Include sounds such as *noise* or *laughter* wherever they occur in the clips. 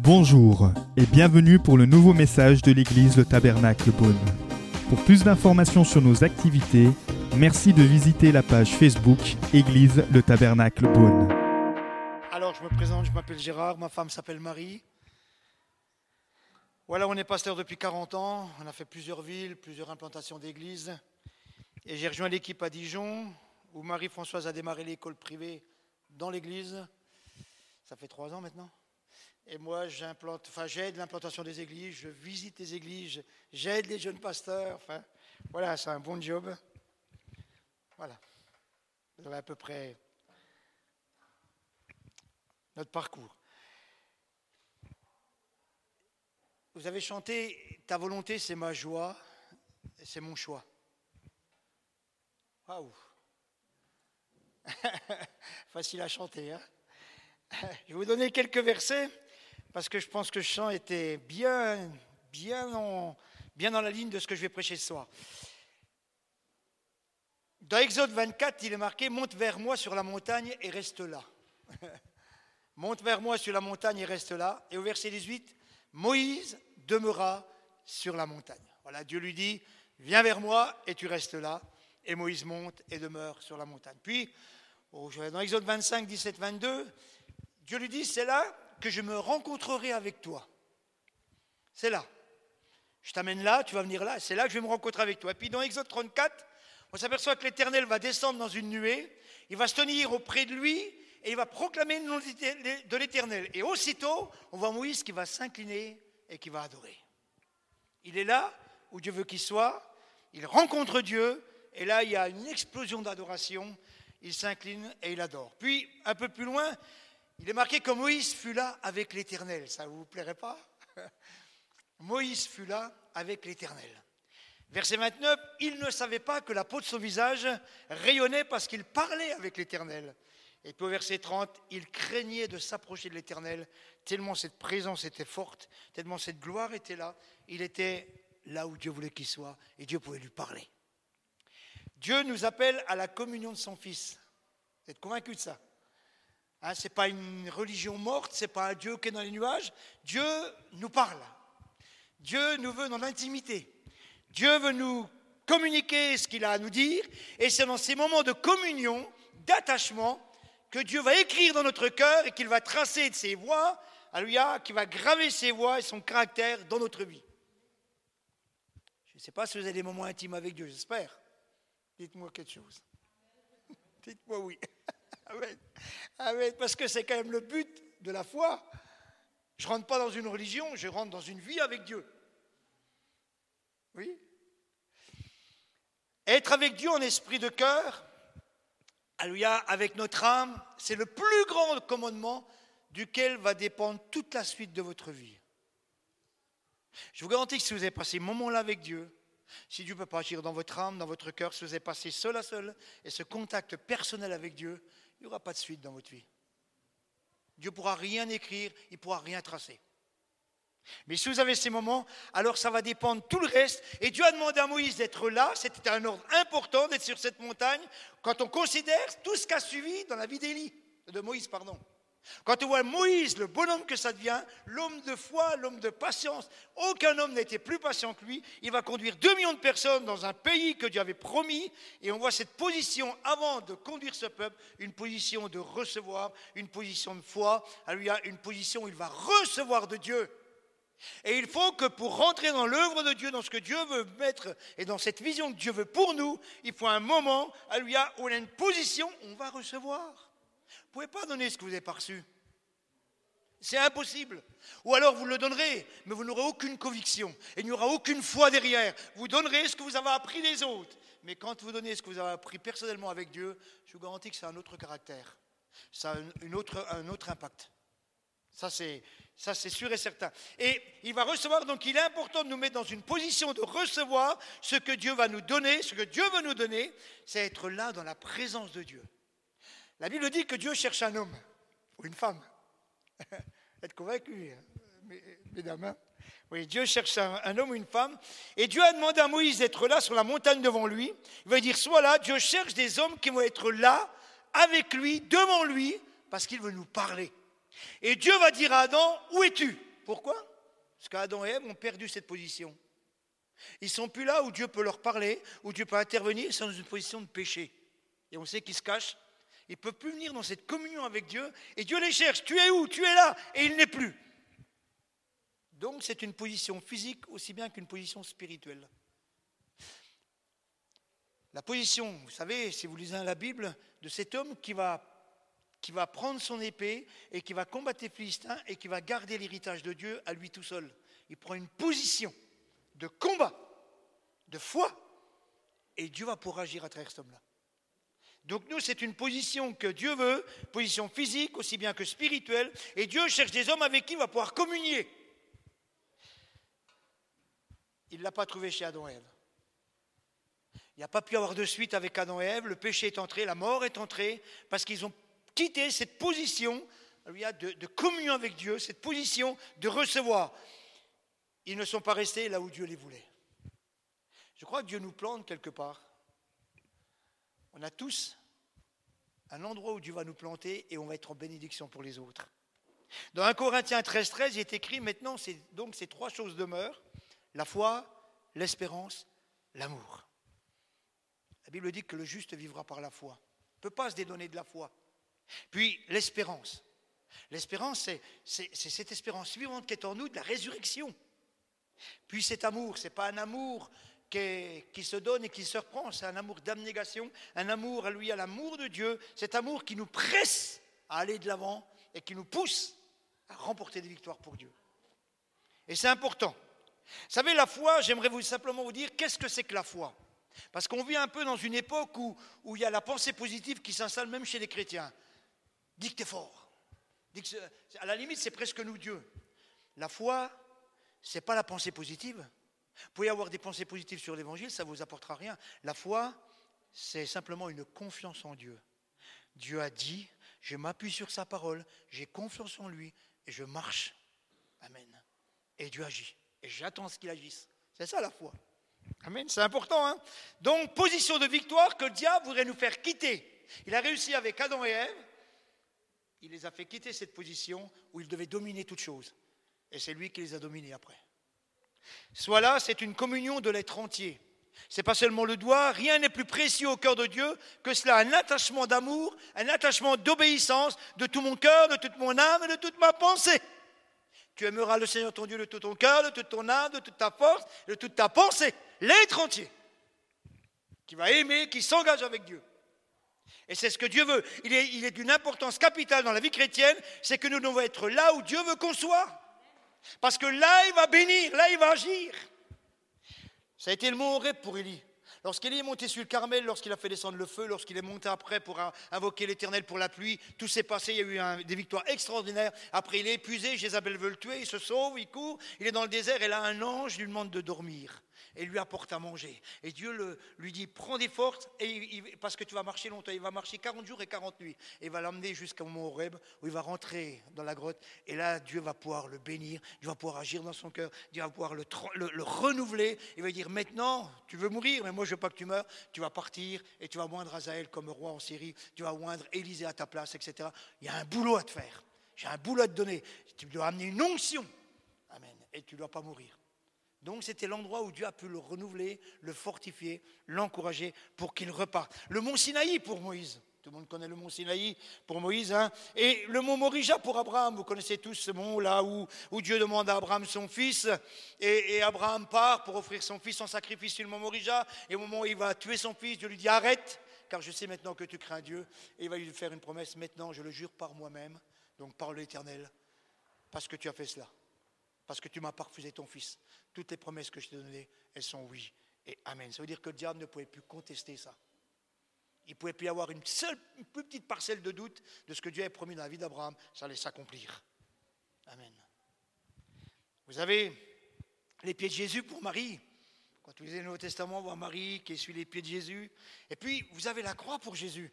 Bonjour et bienvenue pour le nouveau message de l'église Le Tabernacle Beaune. Pour plus d'informations sur nos activités, merci de visiter la page Facebook Église Le Tabernacle Beaune. Alors, je me présente, je m'appelle Gérard, ma femme s'appelle Marie. Voilà, on est pasteur depuis 40 ans, on a fait plusieurs villes, plusieurs implantations d'églises. Et j'ai rejoint l'équipe à Dijon, où Marie-Françoise a démarré l'école privée dans l'église. Ça fait trois ans maintenant. Et moi, j'implante, enfin, j'aide l'implantation des églises, je visite les églises, j'aide les jeunes pasteurs. Enfin, voilà, c'est un bon job. Voilà. Vous avez à peu près notre parcours. Vous avez chanté Ta volonté, c'est ma joie, c'est mon choix. Waouh *laughs* Facile à chanter. Hein je vais vous donner quelques versets parce que je pense que le chant était bien, bien, dans la ligne de ce que je vais prêcher ce soir. Dans Exode 24, il est marqué Monte vers moi sur la montagne et reste là. *laughs* Monte vers moi sur la montagne et reste là. Et au verset 18, Moïse demeura sur la montagne. Voilà, Dieu lui dit Viens vers moi et tu restes là. Et Moïse monte et demeure sur la montagne. Puis, dans Exode 25, 17, 22, Dieu lui dit C'est là que je me rencontrerai avec toi. C'est là. Je t'amène là, tu vas venir là, c'est là que je vais me rencontrer avec toi. Et puis dans Exode 34, on s'aperçoit que l'Éternel va descendre dans une nuée, il va se tenir auprès de lui et il va proclamer le nom de l'Éternel. Et aussitôt, on voit Moïse qui va s'incliner et qui va adorer. Il est là où Dieu veut qu'il soit, il rencontre Dieu, et là, il y a une explosion d'adoration, il s'incline et il adore. Puis, un peu plus loin, il est marqué que Moïse fut là avec l'Éternel. Ça ne vous plairait pas? *laughs* Moïse fut là avec l'Éternel. Verset 29, il ne savait pas que la peau de son visage rayonnait parce qu'il parlait avec l'Éternel. Et puis au verset 30, il craignait de s'approcher de l'Éternel, tellement cette présence était forte, tellement cette gloire était là. Il était là où Dieu voulait qu'il soit et Dieu pouvait lui parler. Dieu nous appelle à la communion de son Fils. Vous êtes convaincus de ça hein, Ce n'est pas une religion morte, ce n'est pas un Dieu qui est dans les nuages. Dieu nous parle. Dieu nous veut dans l'intimité. Dieu veut nous communiquer ce qu'il a à nous dire. Et c'est dans ces moments de communion, d'attachement, que Dieu va écrire dans notre cœur et qu'il va tracer de ses voix, alléluia, qui va graver ses voix et son caractère dans notre vie. Je ne sais pas si vous avez des moments intimes avec Dieu, j'espère. Dites-moi quelque chose. Dites-moi oui. *laughs* Amen. Parce que c'est quand même le but de la foi. Je ne rentre pas dans une religion, je rentre dans une vie avec Dieu. Oui Être avec Dieu en esprit de cœur, Alléluia, avec notre âme, c'est le plus grand commandement duquel va dépendre toute la suite de votre vie. Je vous garantis que si vous avez passé un moment-là avec Dieu, si Dieu peut pas agir dans votre âme, dans votre cœur, si vous avez passé seul à seul et ce contact personnel avec Dieu, il n'y aura pas de suite dans votre vie. Dieu ne pourra rien écrire, il ne pourra rien tracer. Mais si vous avez ces moments, alors ça va dépendre tout le reste. Et Dieu a demandé à Moïse d'être là. C'était un ordre important d'être sur cette montagne. Quand on considère tout ce qu'a suivi dans la vie d'Élie, de Moïse, pardon. Quand on voit Moïse, le bonhomme que ça devient, l'homme de foi, l'homme de patience, aucun homme n'était plus patient que lui. Il va conduire 2 millions de personnes dans un pays que Dieu avait promis. Et on voit cette position, avant de conduire ce peuple, une position de recevoir, une position de foi. Une position où il va recevoir de Dieu. Et il faut que pour rentrer dans l'œuvre de Dieu, dans ce que Dieu veut mettre et dans cette vision que Dieu veut pour nous, il faut un moment où on a une position, on va recevoir. Vous pouvez pas donner ce que vous n'avez pas reçu. C'est impossible. Ou alors vous le donnerez, mais vous n'aurez aucune conviction. Et il n'y aura aucune foi derrière. Vous donnerez ce que vous avez appris des autres. Mais quand vous donnez ce que vous avez appris personnellement avec Dieu, je vous garantis que c'est un autre caractère. Ça a une autre, un autre impact. Ça, c'est ça, c'est sûr et certain. Et il va recevoir, donc il est important de nous mettre dans une position de recevoir ce que Dieu va nous donner. Ce que Dieu veut nous donner, c'est être là dans la présence de Dieu. La Bible dit que Dieu cherche un homme ou une femme. *laughs* Être convaincu, hein, mesdames. Oui, Dieu cherche un, homme ou une femme. Et Dieu a demandé à Moïse d'être là sur la montagne devant lui. Il va dire, soit là, Dieu cherche des hommes qui vont être là, avec lui, devant lui, Parce qu'il veut nous parler. Et Dieu va dire à Adam, où es-tu? Pourquoi? Parce qu'Adam et Ève ont perdu cette position. Ils sont plus là où Dieu peut leur parler, où Dieu peut intervenir, ils sont dans une position de péché. Et on sait qu'ils se cachent. Ils ne peuvent plus venir dans cette communion avec Dieu. Et Dieu les cherche. Tu es où? Tu es là. Et il n'est plus. Donc c'est une position physique aussi bien qu'une position spirituelle. La position, vous savez, si vous lisez la Bible, de cet homme qui va, qui va prendre son épée et qui va combattre les Philistins et qui va garder l'héritage de Dieu à lui tout seul. Il prend une position de combat, de foi, et Dieu va pour agir à travers cet homme-là. Donc nous, c'est une position que Dieu veut, position physique aussi bien que spirituelle, et Dieu cherche des hommes avec qui il va pouvoir communier. Il ne l'a pas trouvé chez Adam et Ève. Il n'y a pas pu avoir de suite avec Adam et Ève, le péché est entré, la mort est entrée, parce qu'ils ont quitté cette position de, de communion avec Dieu, cette position de recevoir. Ils ne sont pas restés là où Dieu les voulait. Je crois que Dieu nous plante quelque part. On a tous un endroit où Dieu va nous planter et on va être en bénédiction pour les autres. Dans 1 Corinthiens 13, 13, il est écrit maintenant, donc ces trois choses demeurent la foi, l'espérance, l'amour. La Bible dit que le juste vivra par la foi. On ne peut pas se dédonner de la foi. Puis l'espérance. L'espérance, c'est cette espérance vivante qui est en nous de la résurrection. Puis cet amour, ce n'est pas un amour qui, se donne et qui se reprend, c'est un amour d'abnégation, un amour à lui, à l'amour de Dieu, cet amour qui nous presse à aller de l'avant et qui nous pousse à remporter des victoires pour Dieu. Et c'est important. Vous savez, la foi, j'aimerais simplement vous dire, qu'est-ce que c'est que la foi? Parce qu'on vit un peu dans une époque où, où il y a la pensée positive qui s'installe même chez les chrétiens. Dis que tu es fort. À la limite, c'est presque nous Dieu. La foi, ce n'est pas la pensée positive. Vous pouvez avoir des pensées positives sur l'évangile, ça ne vous apportera rien. La foi, c'est simplement une confiance en Dieu. Dieu a dit, je m'appuie sur sa parole, j'ai confiance en lui et je marche. Amen. Et Dieu agit. Et j'attends ce qu'il agisse. C'est ça la foi. Amen. C'est important. Hein Donc, position de victoire que le diable voudrait nous faire quitter. Il a réussi avec Adam et Ève. Il les a fait quitter cette position où ils devaient dominer toute chose. Et c'est lui qui les a dominés après. Soit là, c'est une communion de l'être entier. Ce n'est pas seulement le doigt, rien n'est plus précieux au cœur de Dieu que cela, un attachement d'amour, un attachement d'obéissance de tout mon cœur, de toute mon âme et de toute ma pensée. Tu aimeras le Seigneur ton Dieu de tout ton cœur, de toute ton âme, de toute ta force, de toute ta pensée, l'être entier, qui va aimer, qui s'engage avec Dieu. Et c'est ce que Dieu veut. Il est d'une importance capitale dans la vie chrétienne, c'est que nous devons être là où Dieu veut qu'on soit. Parce que là, il va bénir, là, il va agir. Ça a été le mot Horeb pour Élie. Lorsqu'Élie est monté sur le Carmel, lorsqu'il a fait descendre le feu, lorsqu'il est monté après pour invoquer l'Éternel pour la pluie, tout s'est passé, il y a eu des victoires extraordinaires. Après, il est épuisé, Jézabel veut le tuer, il se sauve, il court, il est dans le désert, et là, un ange lui demande de dormir et lui apporte à manger. Et Dieu lui dit, prends des forces, et parce que tu vas marcher longtemps. Il va marcher 40 jours et 40 nuits. Et il va l'emmener jusqu'au mont Horeb, où il va rentrer dans la grotte. Et là, Dieu va pouvoir le bénir, Dieu va pouvoir agir dans son cœur, Dieu va pouvoir le, le, renouveler. Il va dire, maintenant, tu veux mourir, mais moi je veux pas que tu meurs. Tu vas partir et tu vas moindre Azaël comme roi en Syrie. Tu vas moindre Élisée à ta place, etc. Il y a un boulot à te faire. J'ai un boulot à te donner. Tu dois amener une onction. Amen. Et tu ne dois pas mourir. Donc c'était l'endroit où Dieu a pu le renouveler, le fortifier, l'encourager pour qu'il reparte. Le mont Sinaï pour Moïse. Tout le monde connaît le mont Sinaï pour Moïse. Hein et le mont Morija pour Abraham. Vous connaissez tous ce mont là où, où Dieu demande à Abraham son fils. Et, Abraham part pour offrir son fils en sacrifice sur le mont Morija. Et au moment où il va tuer son fils, Dieu lui dit arrête, car je sais maintenant que tu crains Dieu. Et il va lui faire une promesse maintenant, je le jure par moi-même, donc par l'Éternel, parce que tu as fait cela parce que tu m'as pas refusé ton fils. Toutes les promesses que je t'ai données, elles sont oui et amen. Ça veut dire que le diable ne pouvait plus contester ça. Il ne pouvait plus avoir une seule, une plus petite parcelle de doute de ce que Dieu avait promis dans la vie d'Abraham. Ça allait s'accomplir. Amen. Vous avez les pieds de Jésus pour Marie. Quand vous lisez le Nouveau Testament, on voit Marie qui essuie les pieds de Jésus. Et puis, vous avez la croix pour Jésus.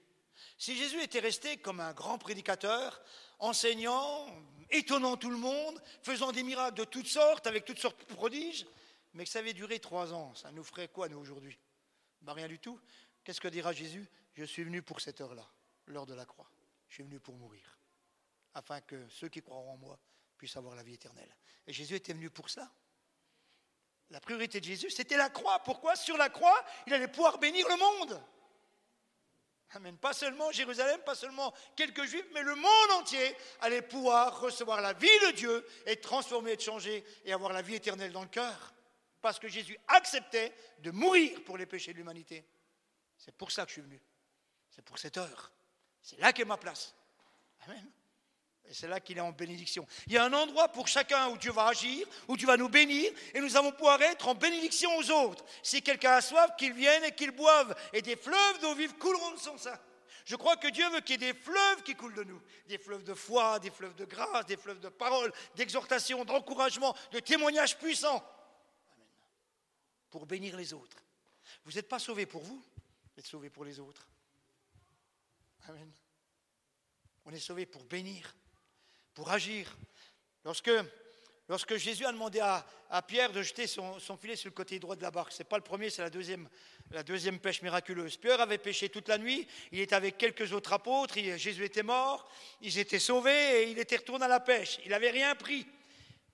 Si Jésus était resté comme un grand prédicateur, enseignant, étonnant tout le monde, faisant des miracles de toutes sortes, avec toutes sortes de prodiges, mais que ça avait duré trois ans, ça nous ferait quoi, nous, aujourd'hui? Ben, Rien du tout. Qu'est-ce que dira Jésus? Je suis venu pour cette heure-là, l'heure de la croix. Je suis venu pour mourir. afin que ceux qui croiront en moi puissent avoir la vie éternelle. Et Jésus était venu pour ça. La priorité de Jésus, c'était la croix. Pourquoi? Sur la croix, il allait pouvoir bénir le monde. Amen. Pas seulement Jérusalem, pas seulement quelques juifs, mais le monde entier allait pouvoir recevoir la vie de Dieu, être transformé, être changé et avoir la vie éternelle dans le cœur. Parce que Jésus acceptait de mourir pour les péchés de l'humanité. C'est pour ça que je suis venu. C'est pour cette heure. C'est là qu'est ma place. Amen. Et c'est là qu'il est en bénédiction. Il y a un endroit pour chacun où Dieu va agir, où Dieu va nous bénir, et nous allons pouvoir être en bénédiction aux autres. Si quelqu'un a soif, qu'il vienne et qu'il boive, et des fleuves d'eau vive couleront de son sein. Je crois que Dieu veut qu'il y ait des fleuves qui coulent de nous, des fleuves de foi, des fleuves de grâce, des fleuves de parole, d'exhortation, d'encouragement, de témoignages puissants. Amen. Pour bénir les autres. Vous n'êtes pas sauvés pour vous, vous êtes sauvés pour les autres. Amen. On est sauvés pour bénir pour agir. Lorsque, Jésus a demandé à, Pierre de jeter son, filet sur le côté droit de la barque, ce n'est pas le premier, c'est la deuxième, la deuxième pêche miraculeuse. Pierre avait pêché toute la nuit, il était avec quelques autres apôtres, Jésus était mort, ils étaient sauvés et il était retourné à la pêche. Il n'avait rien pris.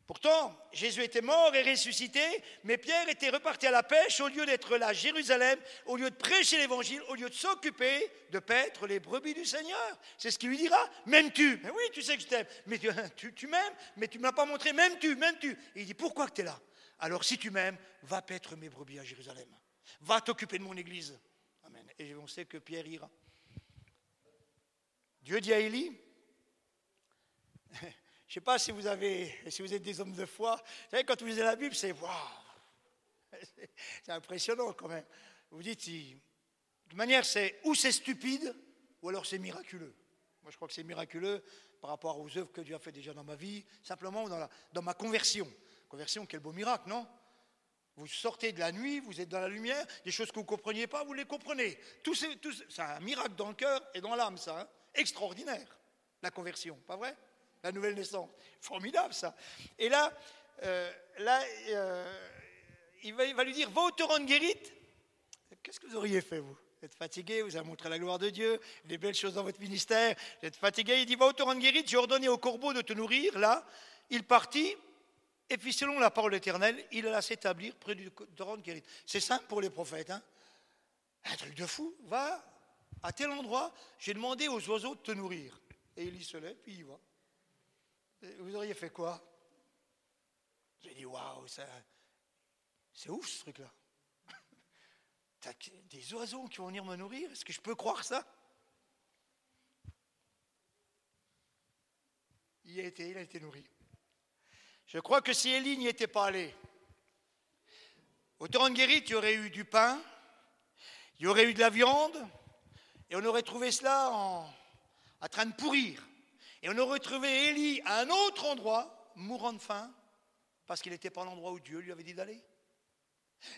Pourtant, Jésus était mort et ressuscité, mais Pierre était reparti à la pêche au lieu d'être là à Jérusalem, au lieu de prêcher l'évangile, au lieu de s'occuper de paître les brebis du Seigneur. C'est ce qu'il lui dira. M'aimes-tu? Mais oui, tu sais que je t'aime. Mais tu, *laughs* m'aimes, mais tu ne m'as pas montré. M'aimes-tu? M'aimes-tu? Il dit Pourquoi tu es là? Alors si tu m'aimes, va paître mes brebis à Jérusalem. Va t'occuper de mon église. Amen. Et on sait que Pierre ira. Dieu dit à Élie *laughs* je ne sais pas si vous, avez, si vous êtes des hommes de foi. Vous savez, quand vous lisez la Bible, c'est waouh *laughs* C'est impressionnant quand même. Vous dites, de manière, c'est ou c'est stupide, ou alors c'est miraculeux. Moi, je crois que c'est miraculeux par rapport aux œuvres que Dieu a fait déjà dans ma vie, simplement dans, la, dans ma conversion. Conversion, quel beau miracle, non? Vous sortez de la nuit, vous êtes dans la lumière, des choses que vous ne compreniez pas, vous les comprenez. Tout c'est, un miracle dans le cœur et dans l'âme, ça. Hein. Extraordinaire, la conversion, pas vrai? La nouvelle naissance. Formidable ça. Et là, euh, là euh, il, va, lui dire, va au torrent de guérite. Qu'est-ce que vous auriez fait, vous? Vous êtes fatigué, vous avez montré la gloire de Dieu, les belles choses dans votre ministère, vous êtes fatigué. Il dit, va au torrent de guérite, j'ai ordonné au corbeau de te nourrir. Là, il partit, et puis selon la parole éternelle, il alla s'établir près du torrent de guérite. C'est simple pour les prophètes. Hein un truc de fou. Va à tel endroit, j'ai demandé aux oiseaux de te nourrir. Et il y se lève, puis il va. Vous auriez fait quoi? J'ai dit, waouh, c'est ouf ce truc-là. *laughs* Des oiseaux qui vont venir me nourrir Est-ce que je peux croire ça? Il a été, nourri. Je crois que si Élie n'y était pas allé, au torrent de guérite, il y aurait eu du pain, il y aurait eu de la viande, et on aurait trouvé cela en train de pourrir. Et on aurait trouvé Élie à un autre endroit, mourant de faim, parce qu'il n'était pas l'endroit où Dieu lui avait dit d'aller.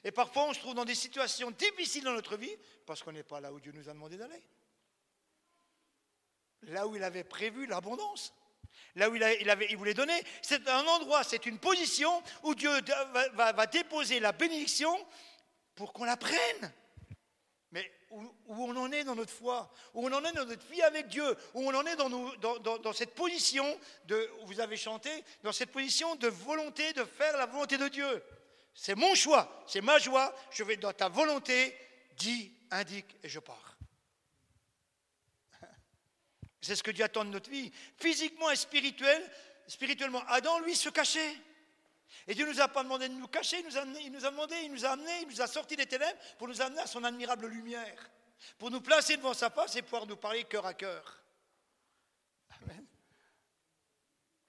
Et parfois, on se trouve dans des situations difficiles dans notre vie, parce qu'on n'est pas là où Dieu nous a demandé d'aller. Là où il avait prévu l'abondance. Là où il, voulait donner. C'est un endroit, c'est une position où Dieu va déposer la bénédiction pour qu'on la prenne. Mais où, on en est dans notre foi, où on en est dans notre vie avec Dieu, où on en est dans, cette position de, vous avez chanté, dans cette position de volonté de faire la volonté de Dieu. C'est mon choix, c'est ma joie, je vais dans ta volonté, dis, indique et je pars. *laughs* C'est ce que Dieu attend de notre vie, physiquement et spirituel, spirituellement. Adam, lui, se cachait. Et Dieu ne nous a pas demandé de nous cacher, il nous, a, il nous a demandé, il nous a amené, il nous a sorti des ténèbres pour nous amener à son admirable lumière, pour nous placer devant sa face et pouvoir nous parler cœur à cœur. Amen.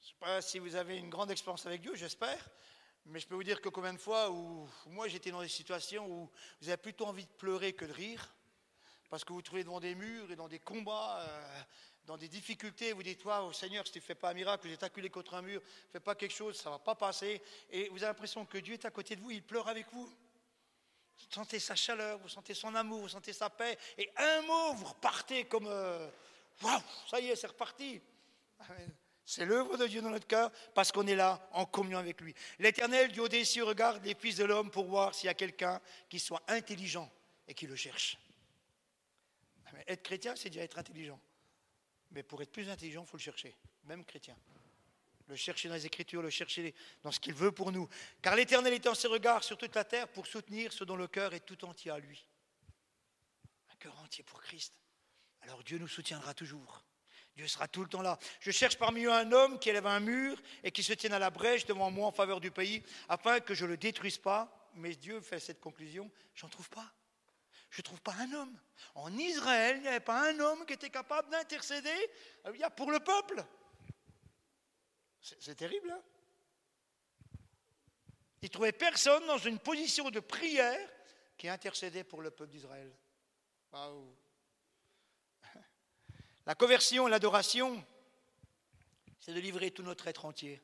Je ne sais pas si vous avez une grande expérience avec Dieu, j'espère, mais je peux vous dire que combien de fois où moi j'étais dans des situations où vous avez plutôt envie de pleurer que de rire, parce que vous, vous trouvez devant des murs et dans des combats. Euh, dans des difficultés, vous dites, au Seigneur, si tu ne fais pas un miracle, vous êtes acculé contre un mur, ne fais pas quelque chose, ça ne va pas passer. Et vous avez l'impression que Dieu est à côté de vous, il pleure avec vous. Vous sentez sa chaleur, vous sentez son amour, vous sentez sa paix. Et un mot, vous repartez comme, euh, waouh, ça y est, c'est reparti. C'est l'œuvre de Dieu dans notre cœur parce qu'on est là en communion avec lui. L'Éternel, Dieu des cieux, regarde les fils de l'homme pour voir s'il y a quelqu'un qui soit intelligent et qui le cherche. Être chrétien, c'est déjà être intelligent. Mais pour être plus intelligent, il faut le chercher. même chrétien. Le chercher dans les Écritures, le chercher dans ce qu'il veut pour nous. Car l'Éternel étend ses regards sur toute la terre pour soutenir ceux dont le cœur est tout entier à lui. Un cœur entier pour Christ. Alors Dieu nous soutiendra toujours. Dieu sera tout le temps là. Je cherche parmi eux un homme qui élève un mur et qui se tienne à la brèche devant moi en faveur du pays, afin que je ne le détruise pas. Mais Dieu fait cette conclusion, j'en trouve pas. Je ne trouve pas un homme. En Israël, il n'y avait pas un homme qui était capable d'intercéder euh, pour le peuple. C'est terrible. Hein il ne trouvait personne dans une position de prière qui intercédait pour le peuple d'Israël. La conversion et l'adoration, c'est de livrer tout notre être entier.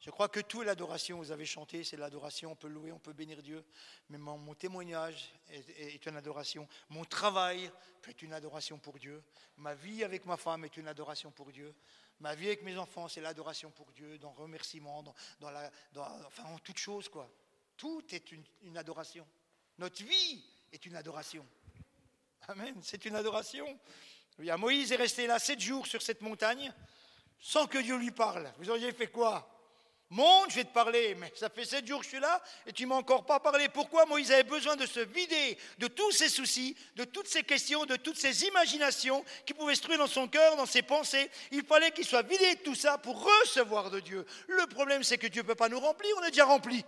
Je crois que tout l'adoration. Vous avez chanté, c'est l'adoration. On peut louer, on peut bénir Dieu. Mais mon, témoignage est, une adoration. Mon travail est une adoration pour Dieu. Ma vie avec ma femme est une adoration pour Dieu. Ma vie avec mes enfants, c'est l'adoration pour Dieu, dans le remerciement, dans, enfin en toute chose, quoi. Tout est une adoration. Notre vie est une adoration. Amen. C'est une adoration. Moïse est resté là sept jours sur cette montagne sans que Dieu lui parle. Vous auriez fait quoi? Monte, je vais te parler, mais ça fait sept jours que je suis là et tu m'as encore pas parlé. Pourquoi Moïse avait besoin de se vider de tous ses soucis, de toutes ses questions, de toutes ses imaginations qui pouvaient se trouver dans son cœur, dans ses pensées? Il fallait qu'il soit vidé de tout ça pour recevoir de Dieu. Le problème, c'est que Dieu ne peut pas nous remplir, on est déjà rempli.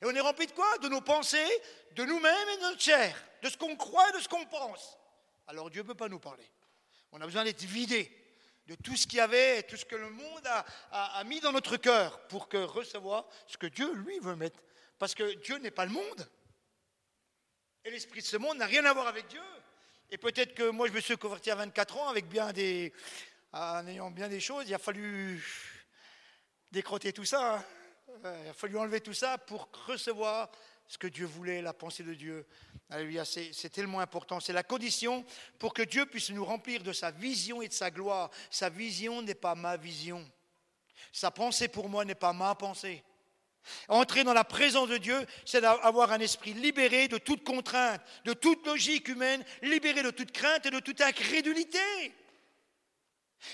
Et on est rempli de quoi? De nos pensées, de nous-mêmes et de notre chair, de ce qu'on croit et de ce qu'on pense. Alors Dieu ne peut pas nous parler. On a besoin d'être vidé de tout ce qu'il y avait, tout ce que le monde a, mis dans notre cœur pour que recevoir ce que Dieu, lui, veut mettre. Parce que Dieu n'est pas le monde. Et l'esprit de ce monde n'a rien à voir avec Dieu. Et peut-être que moi, je me suis converti à 24 ans avec bien des, en ayant bien des choses. Il a fallu décroter tout ça. Hein. Il a fallu enlever tout ça pour recevoir ce que Dieu voulait, la pensée de Dieu. Alléluia, c'est tellement important. C'est la condition pour que Dieu puisse nous remplir de sa vision et de sa gloire. Sa vision n'est pas ma vision. Sa pensée pour moi n'est pas ma pensée. Entrer dans la présence de Dieu, c'est d'avoir un esprit libéré de toute contrainte, de toute logique humaine, libéré de toute crainte et de toute incrédulité.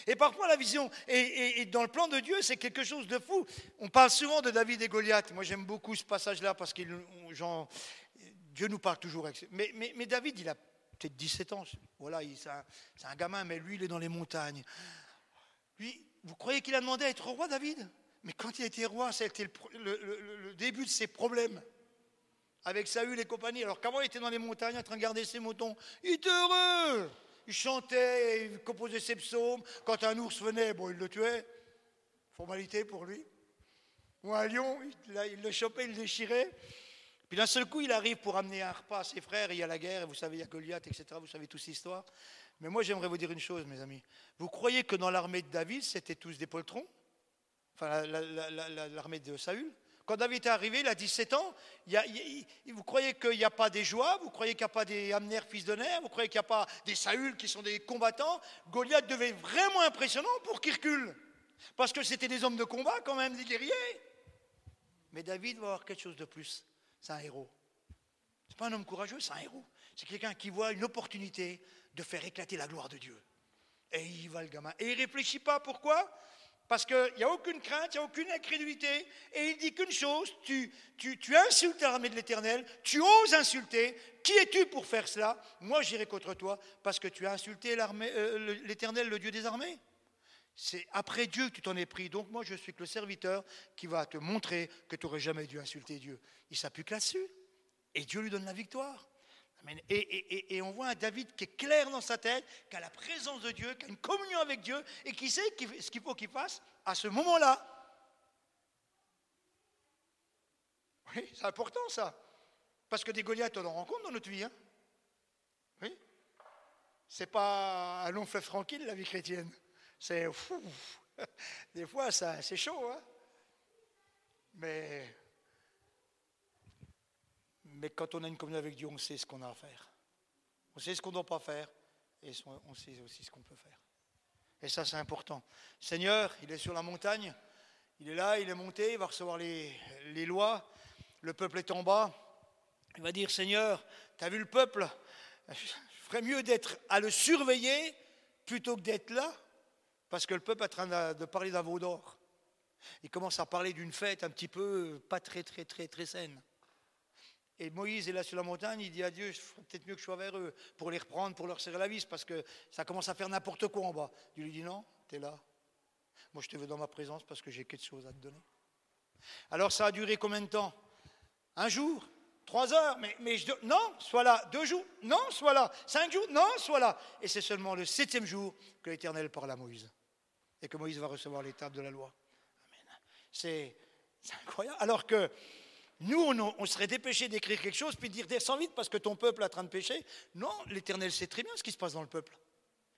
Et parfois la vision, et, dans le plan de Dieu, c'est quelque chose de fou. On parle souvent de David et Goliath. Moi j'aime beaucoup ce passage-là parce que Dieu nous parle toujours. Mais, David, il a peut-être 17 ans. Voilà, c'est un, gamin, mais lui, il est dans les montagnes. Vous croyez qu'il a demandé à être roi, David? Mais quand il été roi, ça a été le, début de ses problèmes avec Saül et compagnie. Alors qu'avant, il était dans les montagnes en train de garder ses moutons? Il était heureux il chantait, il composait ses psaumes. Quand un ours venait, bon, il le tuait. Formalité pour lui. Ou un lion, il, le chopait, il le déchirait. Puis d'un seul coup, il arrive pour amener un repas à ses frères. il y a la guerre, vous savez, il y a Goliath, etc. Vous savez toute cette histoire. Mais moi, j'aimerais vous dire une chose, mes amis. Vous croyez que dans l'armée de David, c'était tous des poltrons? Enfin, l'armée de Saül? Quand David est arrivé, il a 17 ans. vous croyez qu'il n'y a pas des Joab Vous croyez qu'il n'y a pas des Amner, fils de Ner Vous croyez qu'il n'y a pas des Saül qui sont des combattants Goliath devait être vraiment impressionnant pour qu'il. Parce que c'était des hommes de combat quand même, des guerriers. Mais David va avoir quelque chose de plus. C'est un héros. Ce n'est pas un homme courageux, c'est un héros. C'est quelqu'un qui voit une opportunité de faire éclater la gloire de Dieu. Et il va le gamin. Et il ne réfléchit pas. Pourquoi? Parce qu'il n'y a aucune crainte, il n'y a aucune incrédulité. Et il dit qu'une chose, tu, insultes l'armée de l'Éternel, tu oses insulter. Qui es-tu pour faire cela? Moi, j'irai contre toi parce que tu as insulté euh, l'Éternel, le Dieu des armées. C'est après Dieu que tu t'en es pris. Donc moi, je suis le serviteur qui va te montrer que tu n'aurais jamais dû insulter Dieu. Il s'appuie que là-dessus. Et Dieu lui donne la victoire. Et, on voit un David qui est clair dans sa tête, qui a la présence de Dieu, qui a une communion avec Dieu et qui sait ce qu'il faut qu'il fasse à ce moment-là. Oui, c'est important ça. Parce que des Goliaths, on en rencontre dans notre vie. Hein oui. C'est pas un long fleuve tranquille, la vie chrétienne. C'est fou. *laughs* Des fois, c'est chaud. Hein Mais mais quand on a une communion avec Dieu, on sait ce qu'on a à faire. On sait ce qu'on ne doit pas faire et on sait aussi ce qu'on peut faire. Et ça, c'est important. Seigneur, il est sur la montagne, il est là, il est monté, il va recevoir les, lois, le peuple est en bas. Il va dire, Seigneur, tu as vu le peuple? Je ferais mieux d'être à le surveiller plutôt que d'être là. Parce que le peuple est en train de parler d'un veau d'or. Il commence à parler d'une fête un petit peu pas très, très, très, très saine. Et Moïse est là sur la montagne, il dit à Dieu, peut-être mieux que je sois vers eux, pour les reprendre, pour leur serrer la vis, parce que ça commence à faire n'importe quoi en bas. Dieu lui dit, non, tu es là. Moi, je te veux dans ma présence parce que j'ai quelque chose à te donner. Alors, ça a duré combien de temps? Un jour? Trois heures? Mais, Non, sois là. Deux jours? Non, sois là. Cinq jours? Non, sois là. Et c'est seulement le septième jour que l'Éternel parle à Moïse. Et que Moïse va recevoir l'étape de la loi. C'est incroyable. Alors que nous, on, serait dépêché d'écrire quelque chose, puis de dire descends vite parce que ton peuple est en train de pécher. Non, l'Éternel sait très bien ce qui se passe dans le peuple.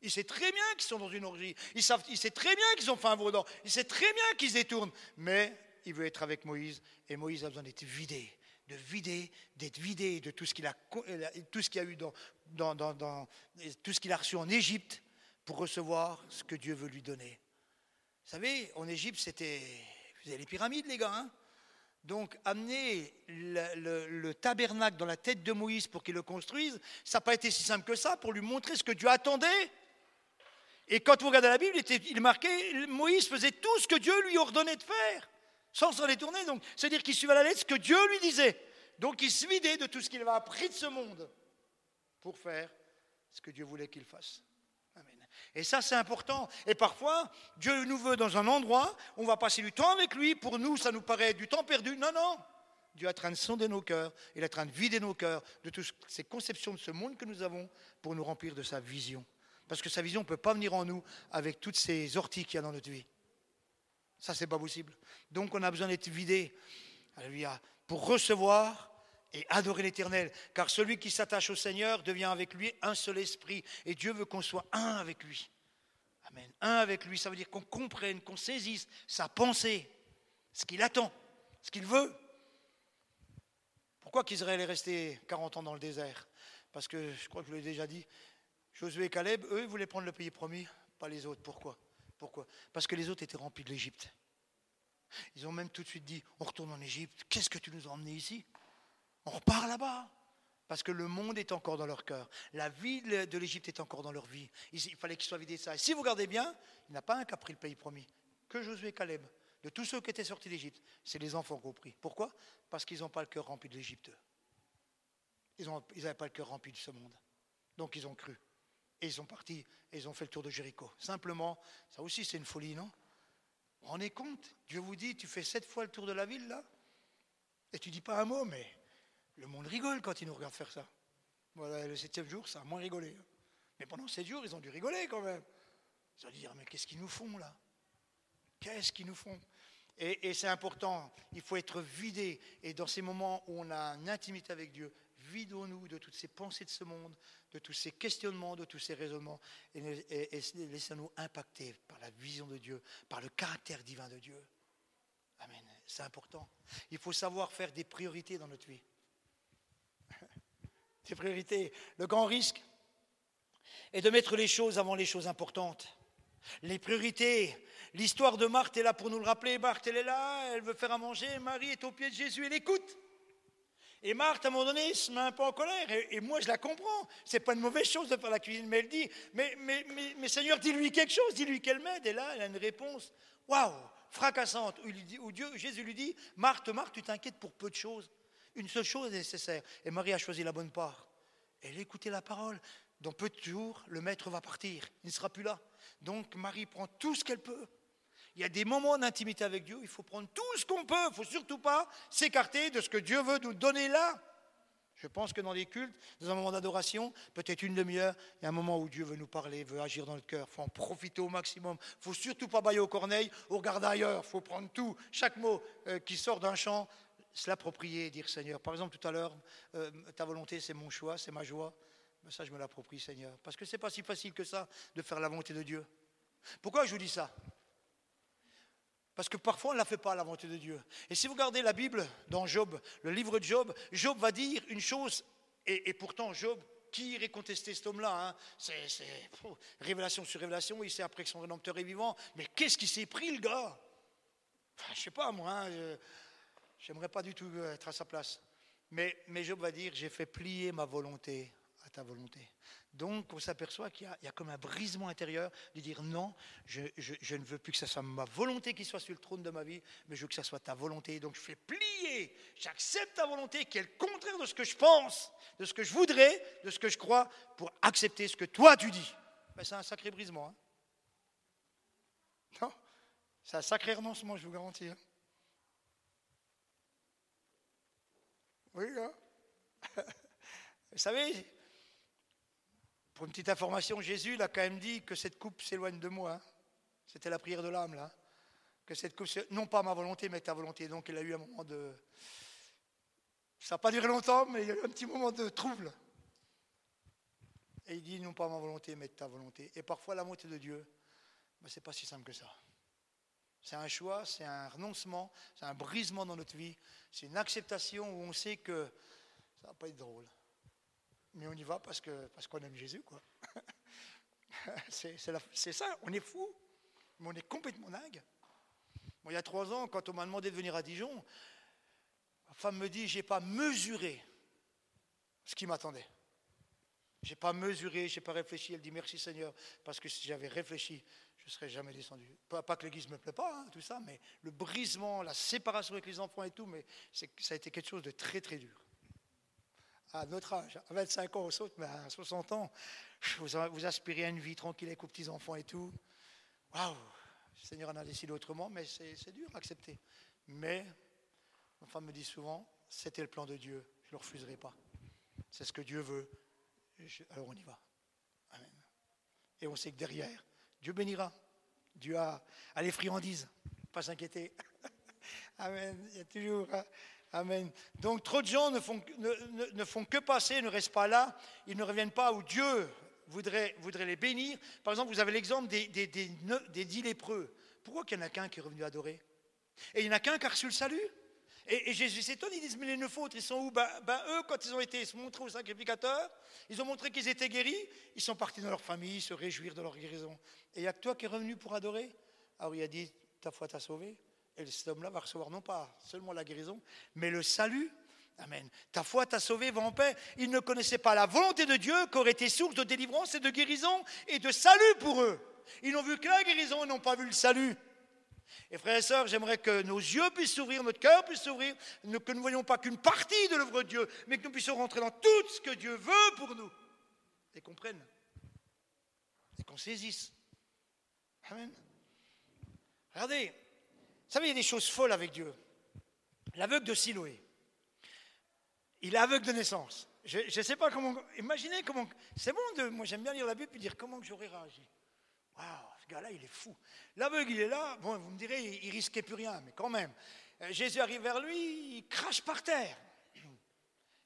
Il sait très bien qu'ils sont dans une orgie. Il, sait très bien qu'ils ont fait un vaudant. Il sait très bien qu'ils détournent. Mais il veut être avec Moïse. Et Moïse a besoin d'être vidé. De vider, d'être vidé de tout ce qu'il a, qu'il a eu dans, tout ce qu'il a reçu en Égypte pour recevoir ce que Dieu veut lui donner. Vous savez, en Égypte, c'était. Vous avez les pyramides, les gars. Hein? Donc, amener le, tabernacle dans la tête de Moïse pour qu'il le construise, ça n'a pas été si simple que ça pour lui montrer ce que Dieu attendait. Et quand vous regardez la Bible, il, était, il marquait Moïse faisait tout ce que Dieu lui ordonnait de faire, sans s'en détourner. Donc, c'est-à-dire qu'il suivait la lettre ce que Dieu lui disait. Donc, il se vidait de tout ce qu'il avait appris de ce monde pour faire ce que Dieu voulait qu'il fasse. Et ça, c'est important. Et parfois, Dieu nous veut dans un endroit, on va passer du temps avec lui. Pour nous, ça nous paraît du temps perdu. Non, non. Dieu est en train de sonder nos cœurs. Il est en train de vider nos cœurs de toutes ces conceptions de ce monde que nous avons pour nous remplir de sa vision. Parce que sa vision ne peut pas venir en nous avec toutes ces orties qu'il y a dans notre vie. Ça, c'est pas possible. Donc, on a besoin d'être vidé. Alléluia. Pour recevoir et adorer l'Éternel, car celui qui s'attache au Seigneur devient avec lui un seul esprit, et Dieu veut qu'on soit un avec lui. Amen. Un avec lui, ça veut dire qu'on comprenne, qu'on saisisse sa pensée, ce qu'il attend, ce qu'il veut. Pourquoi qu'Israël est resté 40 ans dans le désert? Parce que, je crois que je l'ai déjà dit, Josué et Caleb, eux, voulaient prendre le pays promis, pas les autres. Pourquoi? Pourquoi? Parce que les autres étaient remplis de l'Égypte. Ils ont même tout de suite dit, on retourne en Égypte, qu'est-ce que tu nous as emmenés ici? On repart là-bas. Parce que le monde est encore dans leur cœur. La vie de l'Égypte est encore dans leur vie. Il fallait qu'ils soient vidés de ça. Et si vous regardez bien, il n'y a pas un qui a pris le pays promis. Que Josué et Caleb. De tous ceux qui étaient sortis d'Égypte, c'est les enfants qui ont pris. Pourquoi? Parce qu'ils n'ont pas le cœur rempli de l'Égypte. Ils n'avaient pas le cœur rempli de ce monde. Donc ils ont cru. Et ils sont partis et ils ont fait le tour de Jéricho. Simplement, ça aussi c'est une folie, non? Vous vous rendez compte Dieu vous dit, tu fais sept fois le tour de la ville là Et tu dis pas un mot, mais le monde rigole quand il nous regarde faire ça. Voilà, le septième jour, ça a moins rigolé. Mais pendant sept jours, ils ont dû rigoler quand même. Ils ont dû dire, mais qu'est-ce qu'ils nous font là? Qu'est-ce qu'ils nous font? Et, et c'est important, il faut être vidé. Et dans ces moments où on a une intimité avec Dieu, vidons-nous de toutes ces pensées de ce monde, de tous ces questionnements, de tous ces raisonnements, et, et laissons-nous impacter par la vision de Dieu, par le caractère divin de Dieu. Amen. C'est important. Il faut savoir faire des priorités dans notre vie priorités. Le grand risque est de mettre les choses avant les choses importantes. Les priorités. L'histoire de Marthe est là pour nous le rappeler. Marthe, elle est là, elle veut faire à manger. Marie est au pied de Jésus, elle écoute. Et Marthe, à un moment donné, se met un peu en colère. Et, moi, je la comprends. C'est pas une mauvaise chose de faire la cuisine. Mais elle dit Mais, mais, mais, Seigneur, dis-lui quelque chose, dis-lui qu'elle m'aide. Et là, elle a une réponse waouh, fracassante. Où Dieu, Jésus lui dit Marthe, Marthe, tu t'inquiètes pour peu de choses. Une seule chose est nécessaire. Et Marie a choisi la bonne part. Elle écoutait la parole. Dans peu de jours, le maître va partir. Il ne sera plus là. Donc Marie prend tout ce qu'elle peut. Il y a des moments d'intimité avec Dieu. Il faut prendre tout ce qu'on peut. Il ne faut surtout pas s'écarter de ce que Dieu veut nous donner là. Je pense que dans les cultes, dans un moment d'adoration, peut-être une demi-heure, il y a un moment où Dieu veut nous parler, veut agir dans le cœur. Il faut en profiter au maximum. Il ne faut surtout pas bailler aux corneilles ou regarder ailleurs. Il faut prendre tout, chaque mot euh, qui sort d'un chant, se l'approprier dire Seigneur. Par exemple, tout à l'heure, euh, ta volonté, c'est mon choix, c'est ma joie. Mais ça, je me l'approprie, Seigneur. Parce que ce n'est pas si facile que ça de faire la volonté de Dieu. Pourquoi je vous dis ça? Parce que parfois, on ne la fait pas, la volonté de Dieu. Et si vous regardez la Bible dans Job, le livre de Job, Job va dire une chose, et, pourtant, Job, qui irait contester cet homme-là hein? C'est révélation sur révélation, il sait après que son rédempteur est vivant. Mais qu'est-ce qui s'est pris, le gars? Je ne sais pas, moi. Hein, J'aimerais pas du tout être à sa place. Mais, mais Job va dire, j'ai fait plier ma volonté à ta volonté. Donc, on s'aperçoit qu'il y, a comme un brisement intérieur de dire non, je, ne veux plus que ce soit ma volonté qui soit sur le trône de ma vie, mais je veux que ce soit ta volonté. Donc, je fais plier, j'accepte ta volonté qui est le contraire de ce que je pense, de ce que je voudrais, de ce que je crois, pour accepter ce que toi tu dis. Ben, c'est un sacré brisement. Hein. non C'est un sacré renoncement, je vous garantis. Hein. Oui, hein *laughs* Vous savez, pour une petite information, Jésus il a quand même dit que cette coupe s'éloigne de moi. Hein. C'était la prière de l'âme, là. Que cette coupe, non pas ma volonté, mais ta volonté. Donc il a eu un moment de. Ça n'a pas duré longtemps, mais il y a eu un petit moment de trouble. Et il dit non pas ma volonté, mais ta volonté. Et parfois la montée de Dieu, ben, ce n'est pas si simple que ça. C'est un choix, c'est un renoncement, c'est un brisement dans notre vie, c'est une acceptation où on sait que ça va pas être drôle mais on y va parce qu'on parce qu'on aime Jésus, quoi. *laughs* c'est ça, on est fou, mais on est complètement dingue. il y a trois ans, quand on m'a demandé de venir à Dijon, ma femme me dit, j'ai pas mesuré ce qui m'attendait. J'ai pas mesuré, j'ai pas réfléchi. Elle dit merci Seigneur, parce que si j'avais réfléchi, je ne serais jamais descendu. Pas, que l'église ne me plaît pas, hein, tout ça, mais le brisement, la séparation avec les enfants et tout, mais ça a été quelque chose de très très dur à notre âge, à 25 ans, saute, mais à 60 ans, vous, vous aspirez à une vie tranquille avec vos petits-enfants et tout. Waouh Le Seigneur en a décidé autrement, mais c'est dur à accepter. Mais, ma femme me dit souvent, c'était le plan de Dieu, je ne le refuserai pas. C'est ce que Dieu veut. alors on y va. Amen. Et on sait que derrière, Dieu bénira. Dieu a, a les friandises. Pas s'inquiéter. *laughs* Amen. Il y a toujours. Hein, Amen. Donc trop de gens ne font, que passer, ne restent pas là, ils ne reviennent pas où Dieu voudrait, voudrait les bénir. Par exemple, vous avez l'exemple des, des, des, dix lépreux. Pourquoi qu'il n'y en a qu'un qui est revenu adorer? Et il n'y en a qu'un qui a reçu le salut? Et, Jésus s'étonne, ils disent, mais les neuf autres, ils sont où? Ben, ben, eux, quand ils ont été se montrer au sacrificateur, ils ont montré qu'ils étaient guéris, ils sont partis dans leur famille, se réjouir de leur guérison. Et il n'y a que toi qui es revenu pour adorer? Oui, il a dit, ta foi t'a sauvé. Et cet homme-là va recevoir non pas seulement la guérison, mais le salut. Amen. Ta foi t'a sauvé, va en paix. Ils ne connaissaient pas la volonté de Dieu qui aurait été source de délivrance et de guérison et de salut pour eux. Ils n'ont vu que la guérison et n'ont pas vu le salut. Et frères et sœurs, j'aimerais que nos yeux puissent s'ouvrir, notre cœur puisse s'ouvrir, que nous ne voyons pas qu'une partie de l'œuvre de Dieu, mais que nous puissions rentrer dans tout ce que Dieu veut pour nous. Et qu'on prenne. Et qu'on saisisse. Amen. Regardez, vous savez, il y a des choses folles avec Dieu. L'aveugle de Siloé, il est aveugle de naissance. Je ne sais pas comment. Imaginez comment. C'est bon de. Moi, j'aime bien lire la Bible et dire comment j'aurais réagi. Waouh, gars-là, il est fou. L'aveugle, il est là. Vous me direz, il, risquait plus rien, mais quand même. Euh, Jésus arrive vers lui, il crache par terre. *clears throat*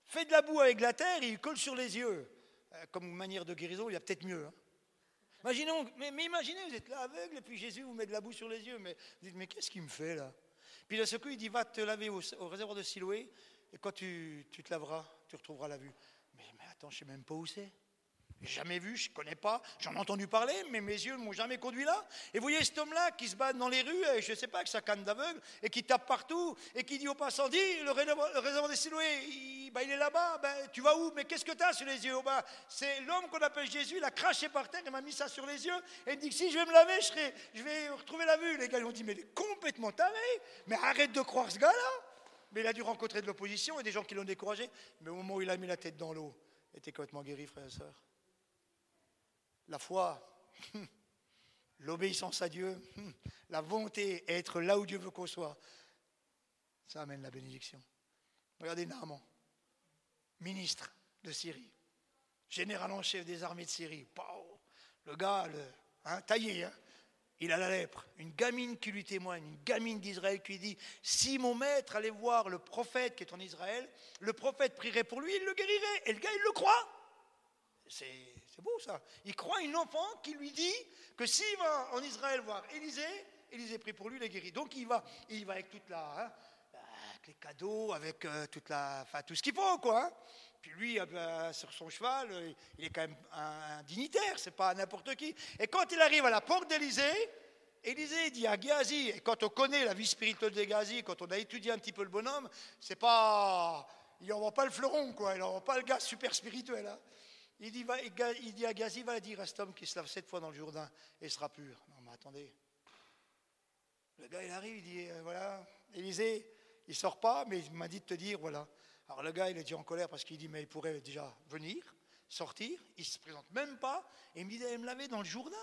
Fait de la boue avec la terre et il colle sur les yeux. Euh, comme manière de guérison, il y a peut-être mieux. Hein. Imaginons, mais, imaginez, vous êtes là aveugle et puis Jésus vous met de la boue sur les yeux. Mais vous dites, mais qu'est-ce qu'il me fait là? Puis de ce coup, il dit, va te laver au, réservoir de Siloé et quand tu, tu, te laveras, tu retrouveras la vue. Mais, mais attends, je ne sais même pas où c'est jamais vu, je ne connais pas, j'en ai entendu parler, mais mes yeux ne m'ont jamais conduit là. Et vous voyez cet homme-là qui se bat dans les rues, je ne sais pas, avec sa canne d'aveugle, et qui tape partout, et qui dit au passant, dis, le réservoir des Siloé, il, bah, il est là-bas, ben, tu vas où? Mais qu'est-ce que tu as sur les yeux? Bah, C'est l'homme qu'on appelle Jésus, il a craché par terre, il m'a mis ça sur les yeux, et il dit que si je vais me laver, je vais retrouver la vue. Les gars, ils ont dit, mais il est complètement taré, mais arrête de croire ce gars-là. Mais il a dû rencontrer de l'opposition et des gens qui l'ont découragé, mais au moment où il a mis la tête dans l'eau, il était complètement guéri, frère et sœurs la foi, *laughs* l'obéissance à Dieu, *laughs* la volonté être là où Dieu veut qu'on soit, ça amène la bénédiction. Regardez Naaman, ministre de Syrie, général en chef des armées de Syrie. le gars, hein, taillé, hein, il a la lèpre. Une gamine qui lui témoigne, une gamine d'Israël qui lui dit Si mon maître allait voir le prophète qui est en Israël, le prophète prierait pour lui, il le guérirait. Et le gars, il le croit. C'est c'est beau ça. Il croit une enfant qui lui dit que s'il va en Israël voir Élisée, Élisée prie pour lui, il est guéri. Donc il va, il va avec toute la, hein, avec les cadeaux, avec euh, toute la, enfin, tout ce qu'il faut, quoi. Hein. Puis lui, euh, bah, sur son cheval, euh, il est quand même un, dignitaire, c'est pas n'importe qui. Et quand il arrive à la porte d'Élisée, Élisée dit à Géasi, et quand on connaît la vie spirituelle de Géasi, quand on a étudié un petit peu le bonhomme, c'est pas, il n'envoie pas le fleuron, quoi, il n'envoie pas le gars super spirituel. Hein. Il dit, à Gazi, va dire à cet homme qui se lave sept fois dans le Jourdain et sera pur. Non, mais attendez. Le gars, il arrive, il dit, euh, voilà, Élisée, il sort pas, mais il m'a dit de te dire, voilà. Alors le gars, il est en colère parce qu'il dit, mais il pourrait déjà venir, sortir, il se présente même pas, et il me dit, d'aller me laver dans le Jourdain.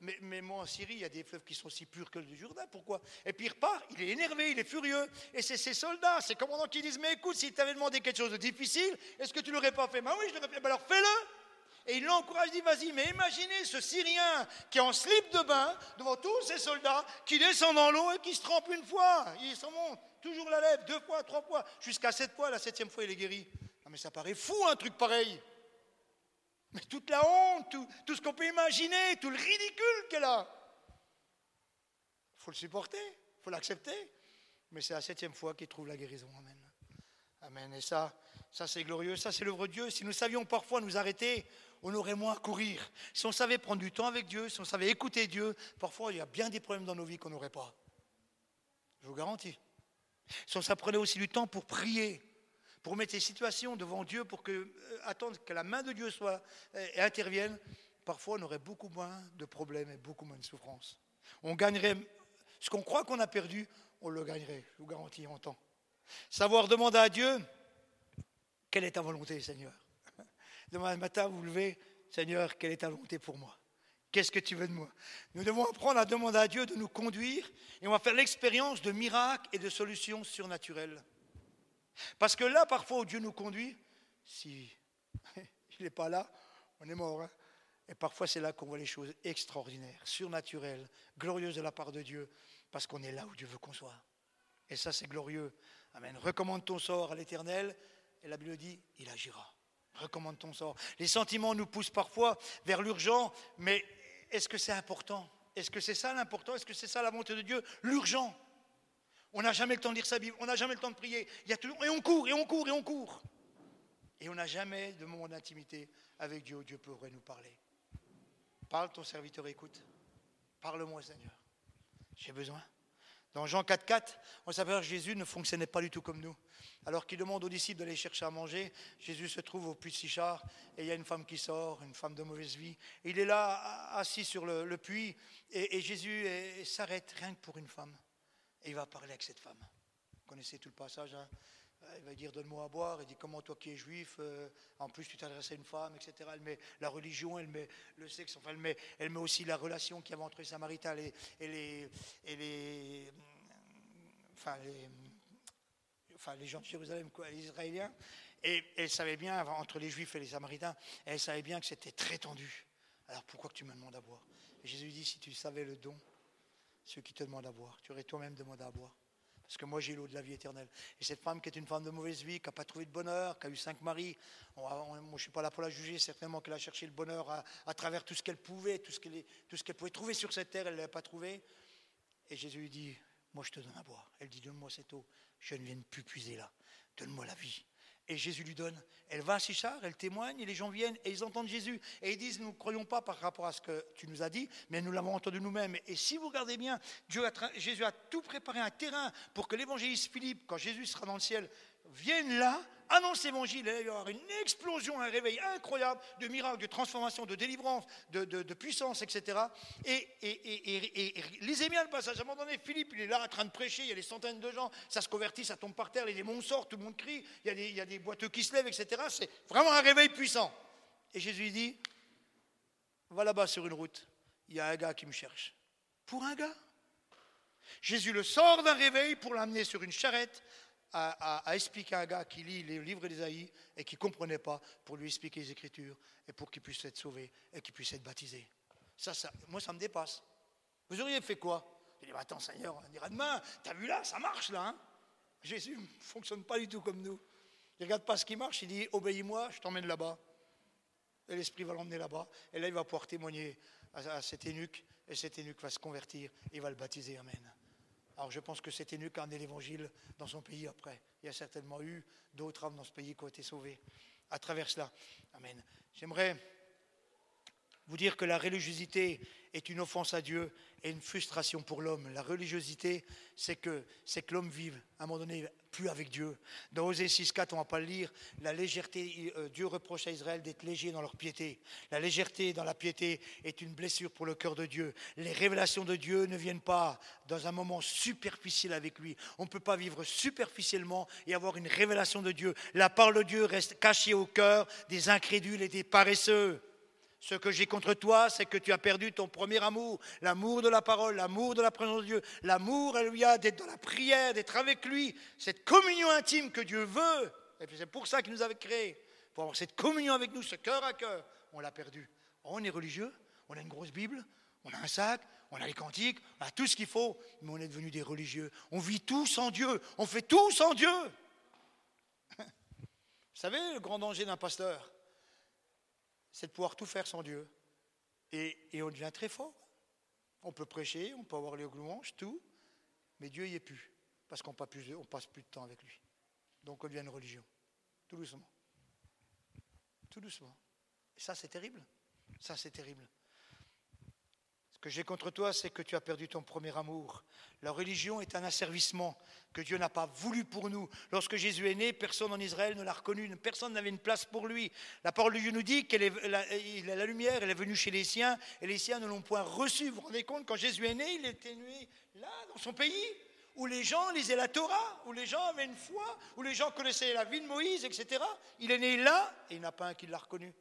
Mais, moi, en Syrie, il y a des fleuves qui sont aussi purs que le Jourdain. Pourquoi? Et puis il repart, il est énervé, il est furieux. Et c'est ses soldats, ses commandants qui disent Mais écoute, s'il t'avait demandé quelque chose de difficile, est-ce que tu l'aurais pas fait? Ben oui, je l'aurais fait. Ben alors fais-le et il l'encourage, il dit Vas-y, mais imaginez ce Syrien qui est en slip de bain devant tous ses soldats, qui descend dans l'eau et qui se trempe une fois. Il s'en monte, toujours la lèvre, deux fois, trois fois, jusqu'à sept fois. La septième fois, il est guéri. Non, mais ça paraît fou un truc pareil. Mais toute la honte, tout, ce qu'on peut imaginer, tout le ridicule qu'elle a. Il faut le supporter, il faut l'accepter. Mais c'est la septième fois qu'il trouve la guérison. Amen. Amen. Et ça, ça c'est glorieux, ça c'est l'œuvre de Dieu. Si nous savions parfois nous arrêter, on aurait moins à courir. Si on savait prendre du temps avec Dieu, si on savait écouter Dieu, parfois il y a bien des problèmes dans nos vies qu'on n'aurait pas. Je vous garantis. Si on s'apprenait aussi du temps pour prier, pour mettre ces situations devant Dieu, pour euh, attendre que la main de Dieu soit euh, et intervienne, parfois on aurait beaucoup moins de problèmes et beaucoup moins de souffrances. On gagnerait ce qu'on croit qu'on a perdu, on le gagnerait, je vous garantis en temps. Savoir demander à Dieu, quelle est ta volonté, Seigneur? Demain matin, vous vous levez, Seigneur, quelle est ta volonté pour moi? Qu'est-ce que tu veux de moi? Nous devons apprendre à demander à Dieu de nous conduire et on va faire l'expérience de miracles et de solutions surnaturelles. Parce que là, parfois, où Dieu nous conduit, si *laughs* il n'est pas là, on est mort. Hein. et parfois, c'est là qu'on voit les choses extraordinaires, surnaturelles, glorieuses de la part de Dieu, parce qu'on est là où Dieu veut qu'on soit. Et ça, c'est glorieux. Amen. Recommande ton sort à l'Éternel, et la Bible dit, il agira. Recommande ton sort. Les sentiments nous poussent parfois vers l'urgent, mais est-ce que c'est important? Est-ce que c'est ça l'important? Est-ce que c'est ça la volonté de Dieu? L'urgent. On n'a jamais le temps de lire sa Bible, on n'a jamais le temps de prier. Et on court, et on court, et on court. Et on n'a jamais de moment d'intimité avec Dieu Dieu pourrait nous parler. Parle, ton serviteur écoute. Parle-moi, Seigneur. J'ai besoin. Dans Jean 4,4, on s'aperçoit que Jésus ne fonctionnait pas du tout comme nous. Alors qu'il demande aux disciples d'aller chercher à manger, Jésus se trouve au puits de Sichard et il y a une femme qui sort, une femme de mauvaise vie. Il est là, assis sur le, puits, et, Jésus s'arrête rien que pour une femme. Et il va parler avec cette femme. Vous connaissez tout le passage. Hein? Il va dire donne-moi à boire. Il dit comment toi qui es juif, euh, en plus tu t'adresses à une femme, etc. Elle met la religion, elle met le sexe, enfin elle met, elle met aussi la relation qu'il y avait entre les Samaritains et, les, et les, enfin les, enfin les gens de Jérusalem, les Israéliens. Et elle savait bien, entre les Juifs et les Samaritains, elle savait bien que c'était très tendu. Alors pourquoi que tu me demandes à boire? Et Jésus dit, si tu savais le don, ceux qui te demandent à boire, tu aurais toi-même demandé à boire. Parce que moi, j'ai l'eau de la vie éternelle. Et cette femme qui est une femme de mauvaise vie, qui n'a pas trouvé de bonheur, qui a eu cinq maris, moi, je ne suis pas là pour la juger, certainement qu'elle a cherché le bonheur à, travers tout ce qu'elle pouvait, tout ce qu'elle pouvait trouver sur cette terre, elle ne l'a pas trouvé. Et Jésus lui dit, moi je te donne à boire. Elle dit, donne-moi cette eau, je ne viens plus puiser là, donne-moi la vie. Et Jésus lui donne. Elle va à Sichar, elle témoigne, et les gens viennent et ils entendent Jésus. Et ils disent, nous ne croyons pas par rapport à ce que tu nous as dit, mais nous l'avons entendu nous-mêmes. Et si vous regardez bien, Jésus a tout préparé un terrain pour que l'évangéliste Philippe, quand Jésus sera dans le ciel, vienne là annonce l'évangile, il va y avoir une explosion, un réveil incroyable de miracles, de transformation, de délivrance, de, puissance, etc. Et, et, lisez bien le passage. À un moment donné, Philippe, il est là en train de prêcher, il y a des centaines de gens, ça se convertit, ça tombe par terre, les démons sortent, tout le monde crie, il y a des, il y a des boiteux qui se lèvent, etc. C'est vraiment un réveil puissant. Et Jésus dit, va là-bas sur une route, il y a un gars qui me cherche. Pour un gars Jésus le sort d'un réveil pour l'amener sur une charrette à, expliquer à un gars qui lit les livres d'Ésaïe et qui ne comprenait pas, pour lui expliquer les Écritures et pour qu'il puisse être sauvé et qu'il puisse être baptisé. Ça, moi, ça me dépasse. Vous auriez fait quoi? Il dit, attends Seigneur, on dira demain, t'as vu là, ça marche là. Hein? Jésus ne fonctionne pas du tout comme nous. Il ne regarde pas ce qui marche, il dit, obéis-moi, je t'emmène là-bas. Et l'Esprit va l'emmener là-bas. Et là, il va pouvoir témoigner à, cet eunuque. Et cet eunuque va se convertir et va le baptiser. Amen. Alors je pense que cet eunuque a amené l'évangile dans son pays après. Il y a certainement eu d'autres âmes dans ce pays qui ont été sauvées à travers cela. Amen. J'aimerais vous dire que la religiosité est une offense à Dieu et une frustration pour l'homme. La religiosité, c'est que, c'est que l'homme vive, à un moment donné, plus avec Dieu. Dans Osée 6.4, on ne va pas le lire, la légèreté, euh, Dieu reproche à Israël d'être léger dans leur piété. La légèreté dans la piété est une blessure pour le cœur de Dieu. Les révélations de Dieu ne viennent pas dans un moment superficiel avec lui. On ne peut pas vivre superficiellement et avoir une révélation de Dieu. La parole de Dieu reste cachée au cœur des incrédules et des paresseux. Ce que j'ai contre toi, c'est que tu as perdu ton premier amour, l'amour de la parole, l'amour de la présence de Dieu, l'amour, a d'être dans la prière, d'être avec lui, cette communion intime que Dieu veut. Et c'est pour ça qu'il nous avait créés, pour avoir cette communion avec nous, ce cœur à cœur. On l'a perdu. On est religieux, on a une grosse Bible, on a un sac, on a les cantiques, on a tout ce qu'il faut, mais on est devenus des religieux. On vit tout sans Dieu, on fait tout sans Dieu. *laughs* Vous savez le grand danger d'un pasteur c'est de pouvoir tout faire sans Dieu. Et, on devient très fort. On peut prêcher, on peut avoir les louanges, tout, mais Dieu y est plus, parce qu'on plus, passe plus de temps avec lui. Donc on devient une religion, tout doucement. Tout doucement. Et ça, c'est terrible. Ça, c'est terrible que j'ai contre toi, c'est que tu as perdu ton premier amour. La religion est un asservissement que Dieu n'a pas voulu pour nous. Lorsque Jésus est né, personne en Israël ne l'a reconnu, personne n'avait une place pour lui. La parole de Dieu nous dit qu'il est la, lumière, elle est venue chez les siens, et les siens ne l'ont point reçu. Vous vous rendez compte, quand Jésus est né, il était né là, dans son pays, où les gens lisaient la Torah, où les gens avaient une foi, où les gens connaissaient la vie de Moïse, etc. Il est né là, et il n'y en a pas un qui l'a reconnu.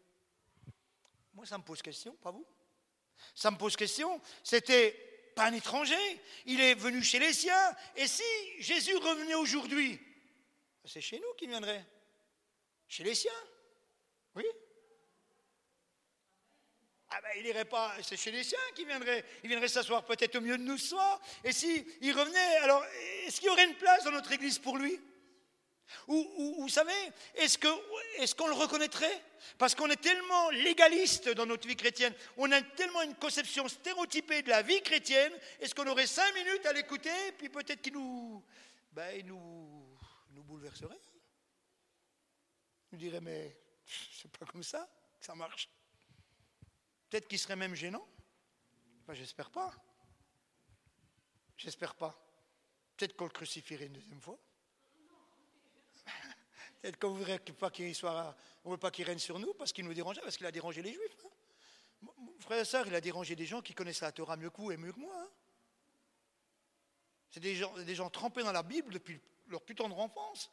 Moi, ça me pose question, pas vous? Ça me pose question. C'était pas un étranger. Il est venu chez les siens. Et si Jésus revenait aujourd'hui, c'est chez nous qu'il viendrait. Chez les siens. Oui. Ah ben, il irait pas, c'est chez les siens qu'il viendrait. Il viendrait s'asseoir peut-être au milieu de nous ce soir. Et si il revenait, alors est-ce qu'il y aurait une place dans notre église pour lui? Ou, vous savez, est-ce qu'on le reconnaîtrait? Parce qu'on est tellement légaliste dans notre vie chrétienne, on a tellement une conception stéréotypée de la vie chrétienne, est-ce qu'on aurait cinq minutes à l'écouter, puis peut-être qu'il nous, ben, nous, bouleverserait? Il nous dirait, mais c'est pas comme ça que ça marche. Peut-être qu'il serait même gênant. Ben, J'espère pas. J'espère pas. Peut-être qu'on le crucifierait une deuxième fois. Peut-être qu'on ne pas qu'il soit, on veut pas qu'il règne sur nous parce qu'il nous dérangeait, parce qu'il a dérangé les Juifs. Hein. Frère et sœur, il a dérangé des gens qui connaissent la Torah mieux que vous et mieux que moi. Hein. C'est des gens, des gens trempés dans la Bible depuis leur plus tendre enfance.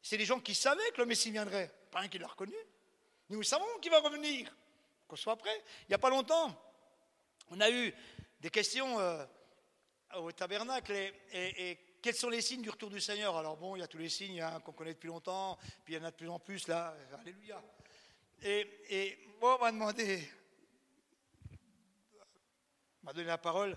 C'est des gens qui savaient que le Messie viendrait, pas un qui l'a reconnu. Nous savons qu'il va revenir, qu'on soit prêt. Il n'y a pas longtemps, on a eu des questions euh, au tabernacle et quels sont les signes du retour du Seigneur? Alors bon, il y a tous les signes hein, qu'on connaît depuis longtemps, puis il y en a de plus en plus là, alléluia. Et, moi, on m'a demandé, m'a donné la parole,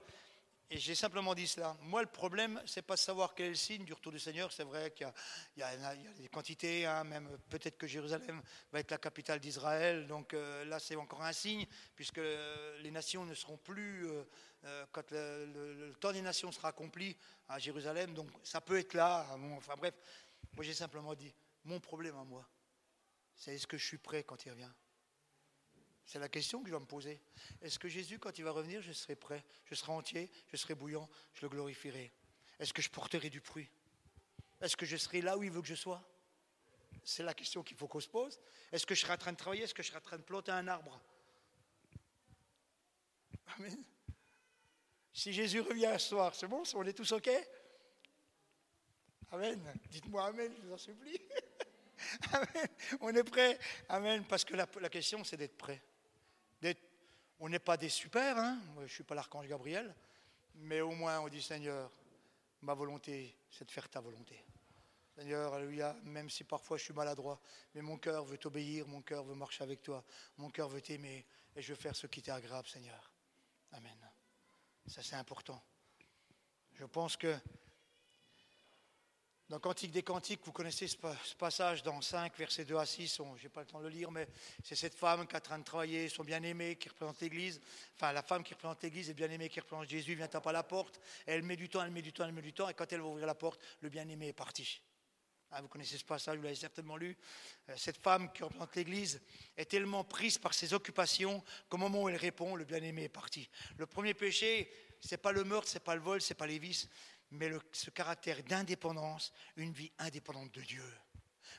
et j'ai simplement dit cela. Moi, le problème, c'est pas de savoir quel est le signe du retour du Seigneur. C'est vrai qu'il y, a des quantités, hein, même peut-être que Jérusalem va être la capitale d'Israël. Donc euh, là, c'est encore un signe, puisque les nations ne seront plus euh, euh, quand le, temps des nations sera accompli à Jérusalem. Donc ça peut être là. Enfin bref, moi j'ai simplement dit, mon problème à moi, c'est est-ce que je suis prêt quand il revient? C'est la question que je dois me poser. Est-ce que Jésus, quand il va revenir, je serai prêt Je serai entier Je serai bouillant Je le glorifierai? Est-ce que je porterai du fruit? Est-ce que je serai là où il veut que je sois? C'est la question qu'il faut qu'on se pose. Est-ce que je serai en train de travailler? Est-ce que je serai en train de planter un arbre? Amen. Si Jésus revient ce soir, c'est bon, on est tous OK? Amen. Dites-moi Amen, je vous en supplie. *laughs* Amen. On est prêt? Amen. Parce que la, question, c'est d'être prêt. on n'est pas des super, hein je ne suis pas l'archange Gabriel, mais au moins on dit Seigneur, ma volonté, c'est de faire ta volonté. Seigneur, alléluia, même si parfois je suis maladroit, mais mon cœur veut t'obéir, mon cœur veut marcher avec toi, mon cœur veut t'aimer, et je veux faire ce qui t'est agréable, Seigneur. Amen. Ça, c'est important. Je pense que dans Cantique des Cantiques, vous connaissez ce passage dans 5, versets 2 à 6, je n'ai pas le temps de le lire, mais c'est cette femme qui est en train de travailler, son bien-aimé qui représente l'Église, enfin la femme qui représente l'Église et bien-aimé qui représente Jésus vient taper à la porte, elle met du temps, elle met du temps, elle met du temps, et quand elle va ouvrir la porte, le bien-aimé est parti. Ah, vous connaissez ce passage, vous l'avez certainement lu. Euh, cette femme qui représente l'Église est tellement prise par ses occupations qu'au moment où elle répond, le bien-aimé est parti. Le premier péché, ce n'est pas le meurtre, ce n'est pas le vol, ce n'est pas les vices, mais ce caractère d'indépendance, une vie indépendante de Dieu.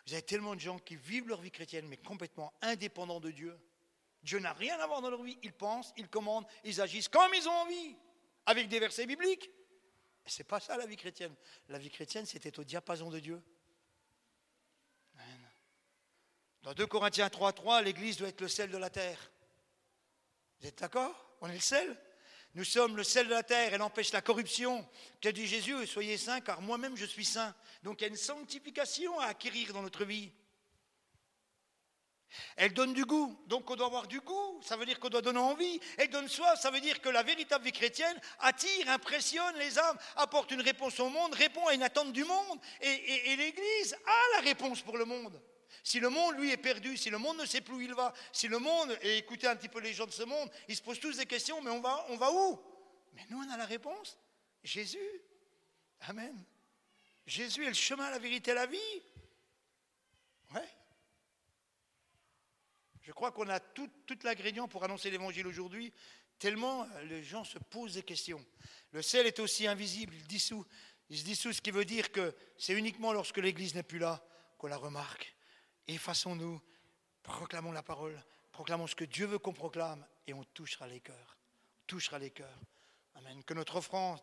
Vous avez tellement de gens qui vivent leur vie chrétienne, mais complètement indépendants de Dieu. Dieu n'a rien à voir dans leur vie. Ils pensent, ils commandent, ils agissent comme ils ont envie, avec des versets bibliques. Et ce n'est pas ça la vie chrétienne. La vie chrétienne, c'était au diapason de Dieu. Dans 2 Corinthiens 3.3, l'Église doit être le sel de la terre. Vous êtes d'accord? On est le sel? Nous sommes le sel de la terre, elle empêche la corruption. Qu'a dit Jésus Soyez saints, car moi-même je suis saint. Donc il y a une sanctification à acquérir dans notre vie. Elle donne du goût, donc on doit avoir du goût, ça veut dire qu'on doit donner envie. Elle donne soif, ça veut dire que la véritable vie chrétienne attire, impressionne les âmes, apporte une réponse au monde, répond à une attente du monde. Et l'Église a la réponse pour le monde. Si le monde, lui, est perdu, si le monde ne sait plus où il va, si le monde, et écoutez un petit peu les gens de ce monde, ils se posent tous des questions, mais on va, on va où? Mais nous, on a la réponse. Jésus. Amen. Jésus est le chemin, la vérité, la vie. Ouais. Je crois qu'on a tout, l'ingrédient pour annoncer l'évangile aujourd'hui, tellement euh, les gens se posent des questions. Le sel est aussi invisible, il dissout. Il se dissout, ce qui veut dire que c'est uniquement lorsque l'Église n'est plus là qu'on la remarque. Effaçons-nous, proclamons la parole, proclamons ce que Dieu veut qu'on proclame et on touchera les cœurs. On touchera les cœurs. Amen. Que notre offrande,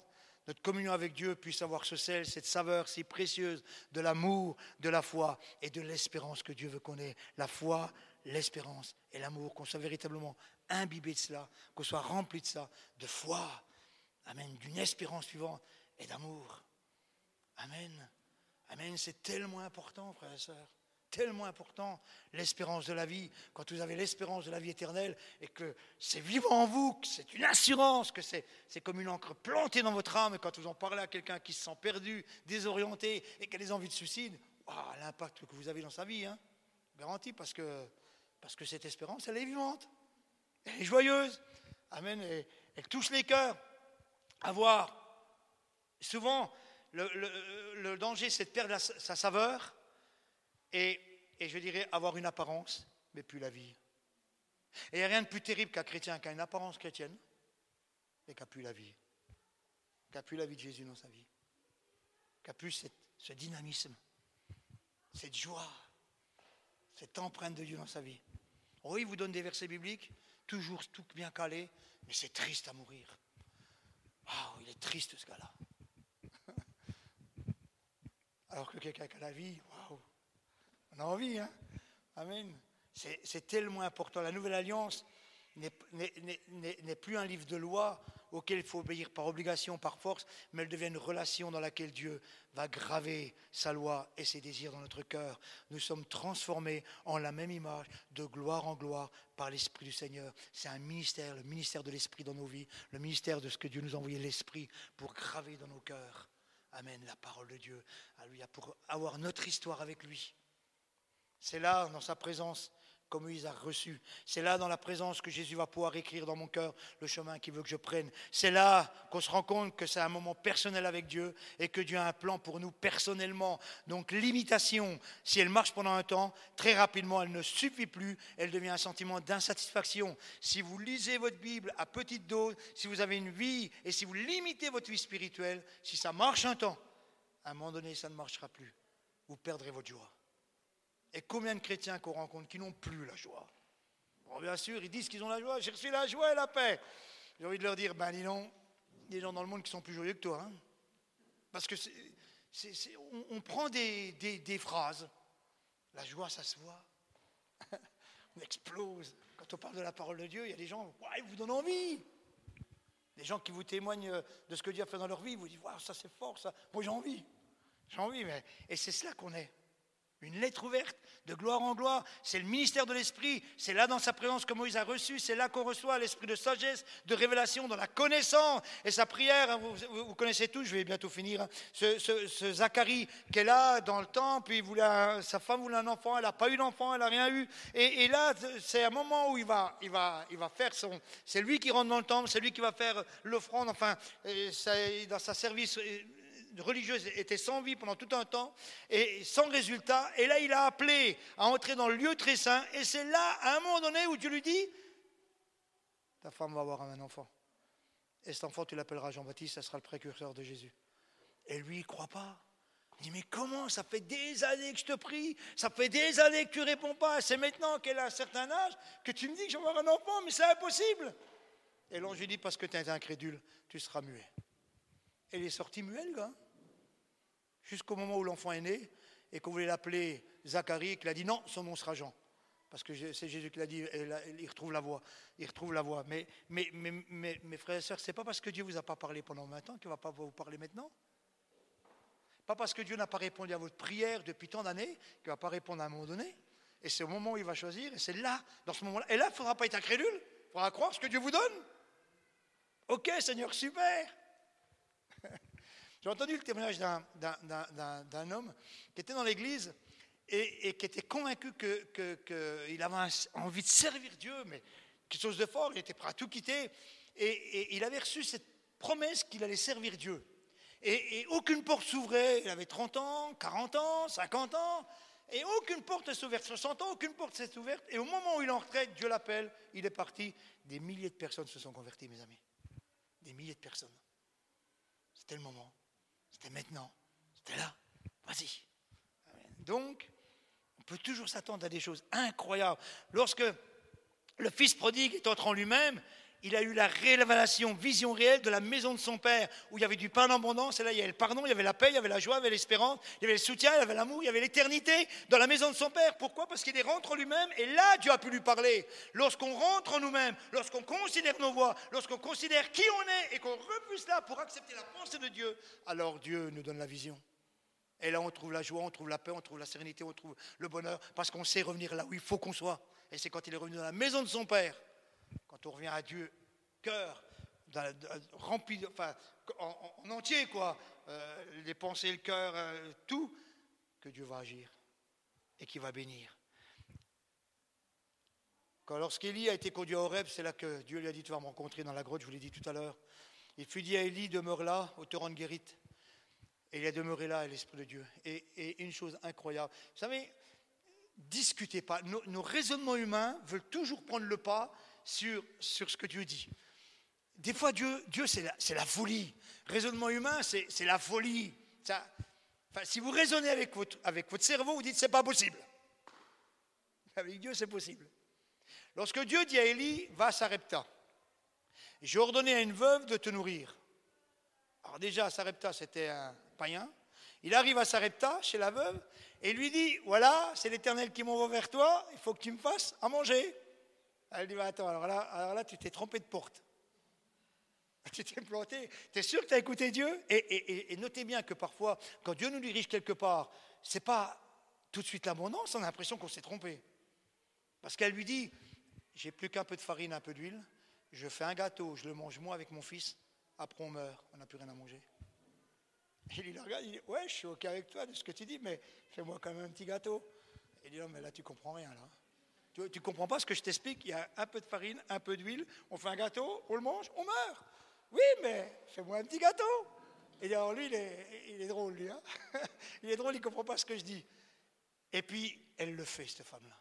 notre communion avec Dieu puisse avoir ce sel, cette saveur si précieuse de l'amour, de la foi et de l'espérance que Dieu veut qu'on ait. La foi, l'espérance et l'amour, qu'on soit véritablement imbibé de cela, qu'on soit rempli de ça, de foi, Amen, d'une espérance suivante et d'amour. Amen. Amen, c'est tellement important, frères et sœurs tellement important, l'espérance de la vie. Quand vous avez l'espérance de la vie éternelle et que c'est vivant en vous, que c'est une assurance, que c'est, comme une encre plantée dans votre âme, et quand vous en parlez à quelqu'un qui se sent perdu, désorienté et qui a des envies de suicide, l'impact que vous avez dans sa vie, hein, parce que, parce que cette espérance, elle est vivante, elle est joyeuse, Amen, elle touche les cœurs. Avoir, souvent, le, danger, c'est de perdre sa saveur et, je dirais avoir une apparence, mais plus la vie. Et il n'y a rien de plus terrible qu'un chrétien qui a une apparence chrétienne et qui n'a plus la vie. Qui n'a plus la vie de Jésus dans sa vie. Qui n'a plus ce dynamisme, cette joie, cette empreinte de Dieu dans sa vie. Oui, il vous donne des versets bibliques, toujours tout bien calé, mais c'est triste à mourir. Waouh, il est triste ce gars-là. *laughs* Alors que quelqu'un qui a la vie, waouh, on a envie, hein Amen. C'est tellement important. La nouvelle alliance n'est plus un livre de loi auquel il faut obéir par obligation, par force, mais elle devient une relation dans laquelle Dieu va graver sa loi et ses désirs dans notre cœur. Nous sommes transformés en la même image, de gloire en gloire, par l'Esprit du Seigneur. C'est un ministère, le ministère de l'Esprit dans nos vies, le ministère de ce que Dieu nous a envoyé, l'Esprit, pour graver dans nos cœurs. Amen, la parole de Dieu. pour avoir notre histoire avec lui. C'est là, dans sa présence, comme Moïse a reçu. C'est là, dans la présence, que Jésus va pouvoir écrire dans mon cœur le chemin qu'il veut que je prenne. C'est là qu'on se rend compte que c'est un moment personnel avec Dieu et que Dieu a un plan pour nous personnellement. Donc l'imitation, si elle marche pendant un temps, très rapidement, elle ne suffit plus. Elle devient un sentiment d'insatisfaction. Si vous lisez votre Bible à petite dose, si vous avez une vie et si vous limitez votre vie spirituelle, si ça marche un temps, à un moment donné, ça ne marchera plus. Vous perdrez votre joie. Et combien de chrétiens qu'on rencontre qui n'ont plus la joie Bien sûr, ils disent qu'ils ont la joie. J'ai reçu la joie et la paix. J'ai envie de leur dire, ben dis donc, il y a des gens dans le monde qui sont plus joyeux que toi. Hein. Parce que on, prend des, phrases. La joie, ça se voit. *laughs* on explose. Quand on parle de la parole de Dieu, il y a des gens, ouais, ils vous donnent envie. Des gens qui vous témoignent de ce que Dieu a fait dans leur vie, vous disent, ça c'est fort, ça. Moi j'ai envie. J'ai envie, mais. Et c'est cela qu'on est. Une lettre ouverte, de gloire en gloire. C'est le ministère de l'Esprit. C'est là dans sa présence que Moïse a reçu. C'est là qu'on reçoit l'esprit de sagesse, de révélation, dans la connaissance. Et sa prière, hein, vous, connaissez tous, je vais bientôt finir. Hein. Ce, Zacharie qui est là dans le temple, sa femme voulait un enfant, elle n'a pas eu d'enfant, elle n'a rien eu. Et, là, c'est un moment où il va faire son. C'est lui qui rentre dans le temple, c'est lui qui va faire l'offrande, enfin, dans sa service religieuse était sans vie pendant tout un temps et sans résultat. Et là, il a appelé à entrer dans le lieu très saint. Et c'est là, à un moment donné, où Dieu lui dit Ta femme va avoir un enfant. Et cet enfant, tu l'appelleras Jean-Baptiste, ça sera le précurseur de Jésus. Et lui, il ne croit pas. Il dit, mais comment Ça fait des années que je te prie, ça fait des années que tu réponds pas. C'est maintenant qu'elle a un certain âge que tu me dis que je vais avoir un enfant, mais c'est impossible. Et l'ange lui dit, parce que tu es incrédule, tu seras muet. Il est sorti muet, le gars. Jusqu'au moment où l'enfant est né et qu'on voulait l'appeler Zacharie, qu'il a dit non, son nom sera Jean. Parce que c'est Jésus qui l'a dit, il retrouve la voix. Il retrouve la voix. Mais, mais, mes frères et sœurs, c'est pas parce que Dieu vous a pas parlé pendant 20 ans qu'il ne va pas vous parler maintenant. Pas parce que Dieu n'a pas répondu à votre prière depuis tant d'années qu'il ne va pas répondre à un moment donné. Et c'est au moment où il va choisir, et c'est là, dans ce moment-là. Et là, il ne faudra pas être incrédule, il faudra croire ce que Dieu vous donne. Ok, Seigneur, super. J'ai entendu le témoignage d'un homme qui était dans l'église et, qui était convaincu qu'il avait envie de servir Dieu, mais quelque chose de fort, il était prêt à tout quitter. Et, il avait reçu cette promesse qu'il allait servir Dieu. Et, aucune porte s'ouvrait. Il avait 30 ans, 40 ans, 50 ans. Et aucune porte ne s'ouvrait. 60 ans, aucune porte s'est ouverte. Et au moment où il en retraite, Dieu l'appelle, il est parti. Des milliers de personnes se sont converties, mes amis. Des milliers de personnes. C'était le moment. C'était maintenant. C'était là. Vas-y. Donc, on peut toujours s'attendre à des choses incroyables. Lorsque le fils prodigue est entré en lui-même, il a eu la révélation, vision réelle de la maison de son père, où il y avait du pain d'abondance, et là il y avait le pardon, il y avait la paix, il y avait la joie, il y avait l'espérance, il y avait le soutien, il y avait l'amour, il y avait l'éternité dans la maison de son père. Pourquoi? Parce qu'il est rentré en lui-même, et là Dieu a pu lui parler. Lorsqu'on rentre en nous-mêmes, lorsqu'on considère nos voies, lorsqu'on considère qui on est, et qu'on repousse là pour accepter la pensée de Dieu, alors Dieu nous donne la vision. Et là, on trouve la joie, on trouve la paix, on trouve la sérénité, on trouve le bonheur, parce qu'on sait revenir là où il faut qu'on soit. Et c'est quand il est revenu dans la maison de son Père, quand on revient à Dieu, cœur rempli, enfin, en, entier, quoi, euh, les pensées, le cœur, euh, tout, que Dieu va agir et qu'il va bénir. Quand lorsqu'Élie a été conduit à Horeb, c'est là que Dieu lui a dit Tu vas me rencontrer dans la grotte, je vous l'ai dit tout à l'heure. Il fut dit à Élie Demeure là, au torrent de Guérit. Et il a demeuré là, l'Esprit de Dieu. Et, une chose incroyable, vous savez, discutez pas. Nos, raisonnements humains veulent toujours prendre le pas sur, ce que Dieu dit. Des fois, Dieu, c'est la, folie. Raisonnement humain, c'est la folie. Si vous raisonnez avec votre, avec votre cerveau, vous dites c'est pas possible. Avec Dieu, c'est possible. Lorsque Dieu dit à Élie, va à Sarepta, j'ai ordonné à une veuve de te nourrir. Alors déjà, Sarepta, c'était un, païen. Il arrive à Sarepta, chez la veuve, et lui dit Voilà, c'est l'Éternel qui m'envoie vers toi, il faut que tu me fasses à manger. Elle dit Attends, alors là, tu t'es trompé de porte. *laughs* Tu t'es planté. Tu es sûr que tu as écouté Dieu? Et, notez bien que parfois, quand Dieu nous dirige quelque part, c'est pas tout de suite l'abondance, on a l'impression qu'on s'est trompé. Parce qu'elle lui dit J'ai plus qu'un peu de farine, un peu d'huile, je fais un gâteau, je le mange moi avec mon fils, après on meurt, on n'a plus rien à manger. Il le regarde, il dit Ouais, je suis OK avec toi de ce que tu dis, mais fais-moi quand même un petit gâteau. Il dit Non, mais là, tu comprends rien, là. Tu ne comprends pas ce que je t'explique Il y a un peu de farine, un peu d'huile, on fait un gâteau, on le mange, on meurt. Oui, mais fais-moi un petit gâteau. Et alors, lui, il est, drôle, lui. Hein *laughs* il est drôle, il ne comprend pas ce que je dis. Et puis, elle le fait, cette femme-là.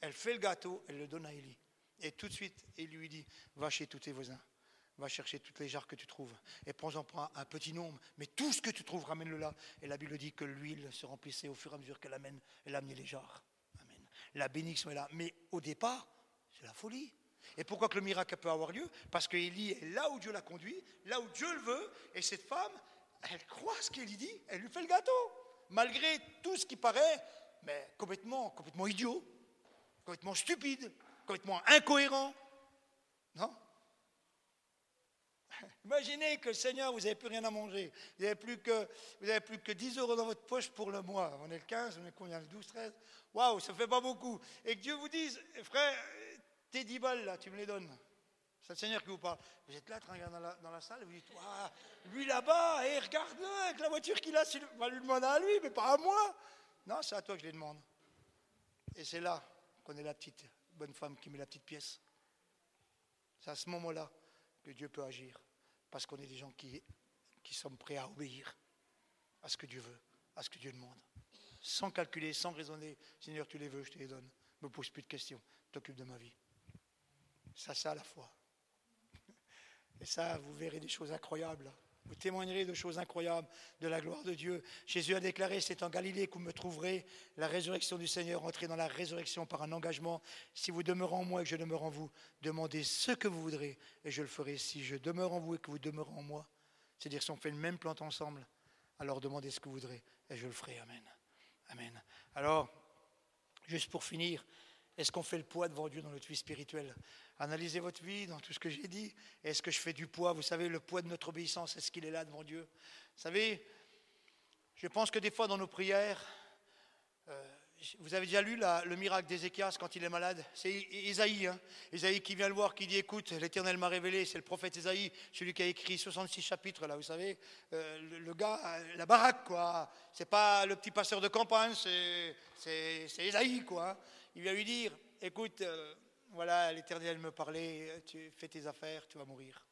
Elle fait le gâteau, elle le donne à Élie. Et tout de suite, il lui dit Va chez tous tes voisins Va chercher toutes les jarres que tu trouves et prends-en un petit nombre, mais tout ce que tu trouves, ramène-le là. Et la Bible dit que l'huile se remplissait au fur et à mesure qu'elle amène, elle amenait les jarres. La bénédiction est là. Mais au départ, c'est la folie. Et pourquoi que le miracle peut avoir lieu? Parce qu'Élie est là où Dieu l'a conduit, là où Dieu le veut, et cette femme, elle croit ce qu'Élie dit, elle lui fait le gâteau, malgré tout ce qui paraît, mais complètement, complètement idiot, complètement stupide, complètement incohérent. Non? Imaginez que le Seigneur, vous n'avez plus rien à manger. Vous n'avez plus, que, vous plus que 10 euros dans votre poche pour le mois. On est le 15, on est combien Le 12, 13 Waouh, ça ne fait pas beaucoup. Et que Dieu vous dise, frère, tes 10 balles là, tu me les donnes. C'est le Seigneur qui vous parle. Vous êtes là, dans la, dans la salle, vous dites, lui là-bas, et regarde-le avec la voiture qu'il a, on va lui demander à lui, mais pas à moi. Non, c'est à toi que je les demande. Et c'est là qu'on est la petite bonne femme qui met la petite pièce. C'est à ce moment-là que Dieu peut agir parce qu'on est des gens qui, qui sommes prêts à obéir. à ce que Dieu veut, à ce que Dieu demande. Sans calculer, sans raisonner. Seigneur, tu les veux, je te les donne. Ne me pose plus de questions. T'occupe de ma vie. Ça, ça, la foi. Et ça, vous verrez des choses incroyables. Vous témoignerez de choses incroyables de la gloire de Dieu. Jésus a déclaré, c'est en Galilée que vous me trouverez. La résurrection du Seigneur, entrez dans la résurrection par un engagement. Si vous demeurez en moi et que je demeure en vous, demandez ce que vous voudrez et je le ferai. Si je demeure en vous et que vous demeurez en moi, c'est-à-dire si on fait le même plan ensemble, alors demandez ce que vous voudrez et je le ferai. Amen. Amen. Alors, juste pour finir, est-ce qu'on fait le poids devant Dieu dans notre vie spirituelle Analysez votre vie dans tout ce que j'ai dit. Est-ce que je fais du poids? Vous savez, le poids de notre obéissance, est-ce qu'il est là devant Dieu? Vous savez, je pense que des fois dans nos prières, euh, vous avez déjà lu le miracle d'Ézéchias quand il est malade? C'est Isaïe, hein Isaïe qui vient le voir, qui dit Écoute, l'Éternel m'a révélé, c'est le prophète Isaïe, celui qui a écrit 66 chapitres, là, vous savez. Euh, le, gars, la baraque, quoi. C'est pas le petit passeur de campagne, c'est Isaïe, quoi. Il vient lui dire Écoute, euh, voilà, l'Éternel me parlait, tu fais tes affaires, tu vas mourir.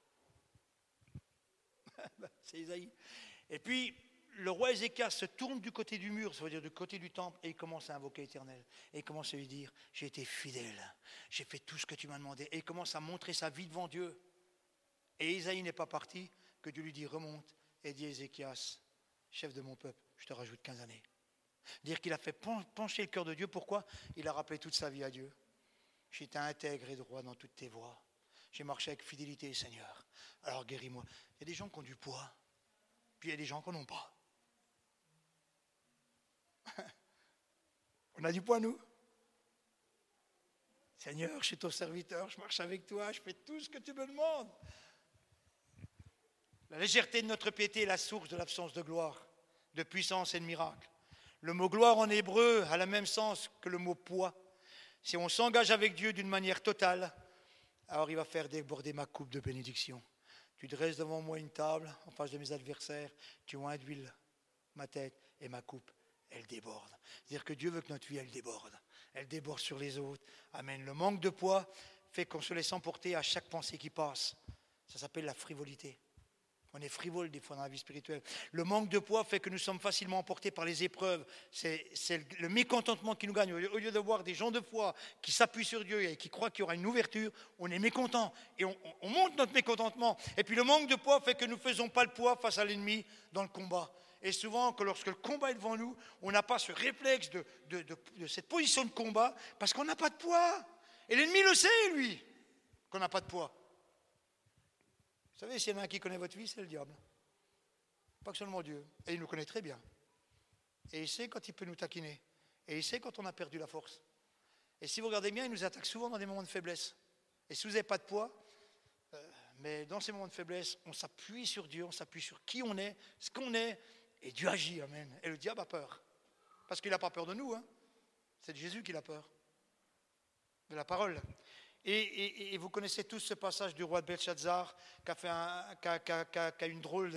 *laughs* c'est Isaïe. Et puis, le roi Ézéchias se tourne du côté du mur, ça veut dire du côté du temple, et il commence à invoquer l'Éternel. Et il commence à lui dire, j'ai été fidèle, j'ai fait tout ce que tu m'as demandé. Et il commence à montrer sa vie devant Dieu. Et Isaïe n'est pas parti, que Dieu lui dit, remonte, et dit Ézéchias, chef de mon peuple, je te rajoute 15 années. Dire qu'il a fait pencher le cœur de Dieu, pourquoi? Il a rappelé toute sa vie à Dieu. J'étais intègre et droit dans toutes tes voies. J'ai marché avec fidélité, Seigneur. Alors guéris-moi. Il y a des gens qui ont du poids, puis il y a des gens qui n'en ont pas. *laughs* On a du poids, nous? Seigneur, je suis ton serviteur, je marche avec toi, je fais tout ce que tu me demandes. La légèreté de notre piété est la source de l'absence de gloire, de puissance et de miracle. Le mot gloire en hébreu a le même sens que le mot poids. Si on s'engage avec Dieu d'une manière totale, alors il va faire déborder ma coupe de bénédiction. Tu dresses devant moi une table en face de mes adversaires, tu oins d'huile ma tête et ma coupe, elle déborde. C'est-à-dire que Dieu veut que notre vie, elle déborde. Elle déborde sur les autres. Amen. Le manque de poids fait qu'on se laisse emporter à chaque pensée qui passe. Ça s'appelle la frivolité. On est frivole des fois dans la vie spirituelle. Le manque de poids fait que nous sommes facilement emportés par les épreuves. C'est le mécontentement qui nous gagne. Au lieu de voir des gens de foi qui s'appuient sur Dieu et qui croient qu'il y aura une ouverture, on est mécontent et on, monte notre mécontentement. Et puis le manque de poids fait que nous ne faisons pas le poids face à l'ennemi dans le combat. Et souvent, que lorsque le combat est devant nous, on n'a pas ce réflexe de, de cette position de combat parce qu'on n'a pas de poids. Et l'ennemi le sait, lui, qu'on n'a pas de poids. Vous savez, s'il y en a un qui connaît votre vie, c'est le diable. Pas que seulement Dieu. Et il nous connaît très bien. Et il sait quand il peut nous taquiner. Et il sait quand on a perdu la force. Et si vous regardez bien, il nous attaque souvent dans des moments de faiblesse. Et si vous n'avez pas de poids, euh, mais dans ces moments de faiblesse, on s'appuie sur Dieu, on s'appuie sur qui on est, ce qu'on est, et Dieu agit, Amen. Et le diable a peur. Parce qu'il n'a pas peur de nous, hein. c'est de Jésus qu'il a peur. De la parole. Et, vous connaissez tous ce passage du roi de Belshazzar qui a fait, une drôle,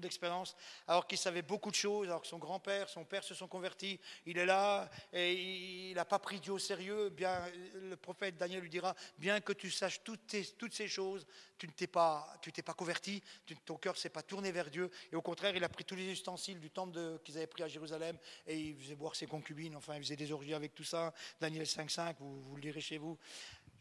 d'expérience, alors qu'il savait beaucoup de choses, alors que son grand-père, son père se sont convertis. Il est là et il n'a pas pris Dieu au sérieux. Bien, le prophète Daniel lui dira Bien que tu saches toutes, ces choses, tu ne t'es pas, tu t'es pas converti, ton cœur ne s'est pas tourné vers Dieu. Et au contraire, il a pris tous les ustensiles du temple qu'ils avaient pris à Jérusalem et il faisait boire ses concubines. Enfin, il faisait des orgies avec tout ça. Daniel 5.5, vous, vous le lirez chez vous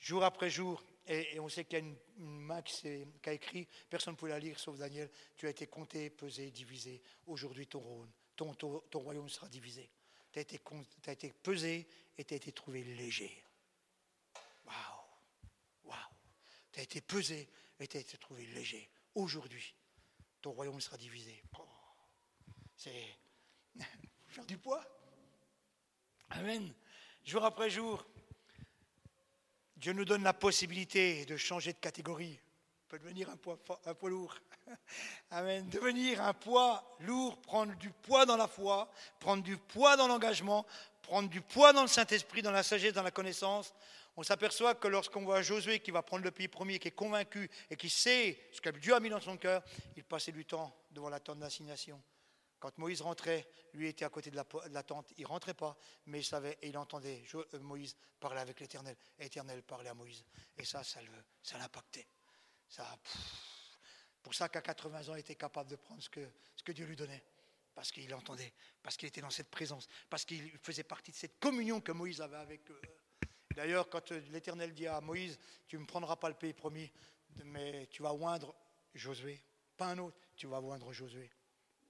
jour après jour, et, on sait qu'il y a une, main qui, a écrit, personne ne pouvait la lire sauf Daniel, tu as été compté, pesé, divisé. Aujourd'hui, ton, ton, ton, royaume sera divisé. Tu as, as, été pesé et tu as été trouvé léger. Waouh! Waouh! Tu as été pesé et tu as été trouvé léger. Aujourd'hui, ton royaume sera divisé. Oh, c'est *laughs* faire du poids. Amen. Jour après jour, Dieu nous donne la possibilité de changer de catégorie. On peut devenir un poids, lourd. *laughs* Amen. Devenir un poids lourd, prendre du poids dans la foi, prendre du poids dans l'engagement, prendre du poids dans le Saint-Esprit, dans la sagesse, dans la connaissance. On s'aperçoit que lorsqu'on voit Josué qui va prendre le pays premier, qui est convaincu et qui sait ce que Dieu a mis dans son cœur, il passait du temps devant la tente d'assignation. Quand Moïse rentrait, lui était à côté de la, tente, il rentrait pas, mais il savait et il entendait euh, Moïse parler avec l'Éternel. L'Éternel parlait à Moïse. Et ça, ça l'impactait. Ça, pour ça qu'à 80 ans, il était capable de prendre ce que, ce que Dieu lui donnait. Parce qu'il entendait, parce qu'il était dans cette présence, parce qu'il faisait partie de cette communion que Moïse avait avec eux. D'ailleurs, quand l'Éternel dit à Moïse, tu ne me prendras pas le pays promis, mais tu vas oindre Josué, pas un autre, tu vas oindre Josué.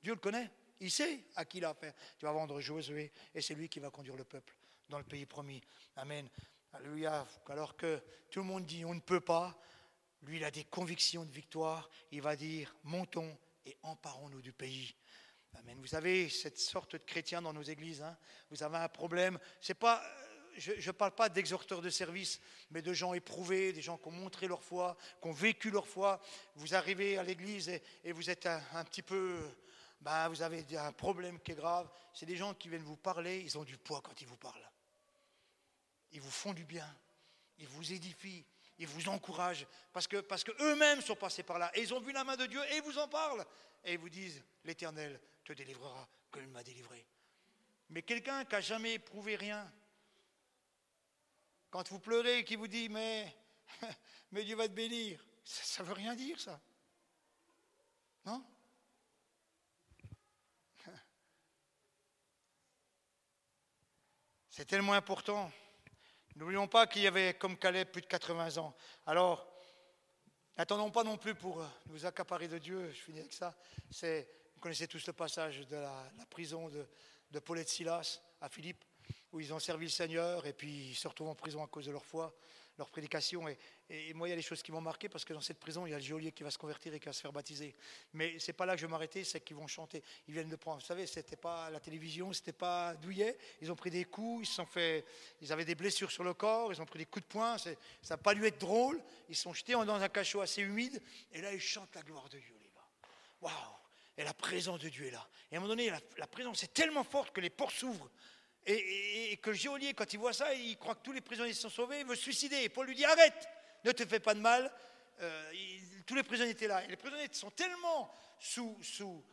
Dieu le connaît, il sait à qui il a affaire. Tu vas vendre Josué, et c'est lui qui va conduire le peuple dans le pays promis. Amen. Alléluia. Alors que tout le monde dit on ne peut pas, lui il a des convictions de victoire. Il va dire montons et emparons-nous du pays. Amen. Vous savez, cette sorte de chrétien dans nos églises, hein, vous avez un problème. C'est pas, je ne parle pas d'exhorteurs de service, mais de gens éprouvés, des gens qui ont montré leur foi, qui ont vécu leur foi. Vous arrivez à l'église et, vous êtes un, petit peu, ben, vous avez un problème qui est grave. C'est des gens qui viennent vous parler, ils ont du poids quand ils vous parlent. Ils vous font du bien, ils vous édifient, ils vous encouragent, parce que, parce que eux-mêmes sont passés par là, et ils ont vu la main de Dieu, et ils vous en parlent, et ils vous disent, l'Éternel te délivrera comme il m'a délivré. Mais quelqu'un qui n'a jamais éprouvé rien, quand vous pleurez et qui vous dit, mais, *laughs* mais Dieu va te bénir, ça ne veut rien dire, ça. Non? C'est tellement important. N'oublions pas qu'il y avait, comme Calais, plus de 80 ans. Alors, n'attendons pas non plus pour nous accaparer de Dieu. Je finis avec ça. C'est, vous connaissez tous le passage de la, prison de, de Paul et Silas à Philippe, où ils ont servi le Seigneur et puis ils se retrouvent en prison à cause de leur foi leur prédication. Et, moi, il y a des choses qui m'ont marqué parce que dans cette prison, il y a le geôlier qui va se convertir et qui va se faire baptiser. Mais c'est pas là que je vais m'arrêter, c'est qu'ils vont chanter. Ils viennent de prendre. Vous savez, c'était pas la télévision, c'était pas douillet. Ils ont pris des coups, ils sont fait, ils avaient des blessures sur le corps, ils ont pris des coups de poing. Ça n'a pas dû être drôle. Ils sont jetés dans un cachot assez humide et là, ils chantent la gloire de Dieu, les gars. Waouh! Et la présence de Dieu est là. Et à un moment donné, la, la présence est tellement forte que les portes s'ouvrent. Et, que le geôlier, quand il voit ça, il croit que tous les prisonniers sont sauvés, il veut se suicider. Et Paul lui dit Arrête, ne te fais pas de mal. Euh, tous les prisonniers étaient là. Et les prisonniers sont tellement sous, sous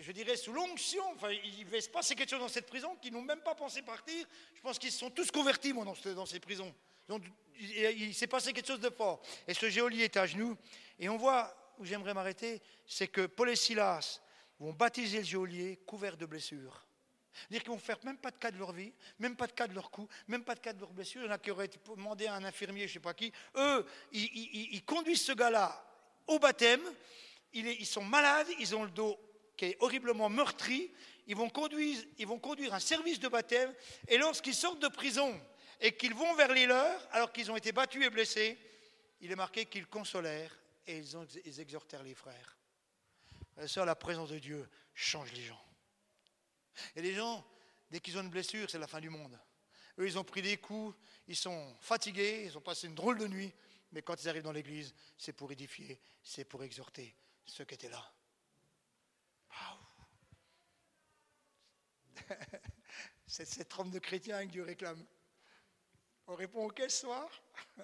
je, dirais, sous l'onction. Enfin, il va se passer quelque chose dans cette prison qu'ils n'ont même pas pensé partir. Je pense qu'ils se sont tous convertis, moi, dans, ces prisons. Donc, il, s'est passé quelque chose de fort. Et ce geôlier est à genoux. Et on voit, où j'aimerais m'arrêter, c'est que Paul et Silas vont baptiser le geôlier couvert de blessures. C'est-à-dire qu'ils vont faire même pas de cas de leur vie, même pas de cas de leur coup, même pas de cas de leur blessure. Il y en a qui auraient demandé à un infirmier, je ne sais pas qui. Eux, ils, conduisent ce gars-là au baptême. Ils, sont malades, ils ont le dos qui est horriblement meurtri. Ils vont, conduire, un service de baptême. Et lorsqu'ils sortent de prison et qu'ils vont vers les leurs, alors qu'ils ont été battus et blessés, il est marqué qu'ils consolèrent et ils, exhortèrent les frères. Seule la présence de Dieu change les gens. Et les gens, dès qu'ils ont une blessure, c'est la fin du monde. Eux, ils ont pris des coups, ils sont fatigués, ils ont passé une drôle de nuit, mais quand ils arrivent dans l'église, c'est pour édifier, c'est pour exhorter ceux qui étaient là. c'est *laughs* cette trompe de chrétiens que Dieu réclame. On répond quel soir? *laughs*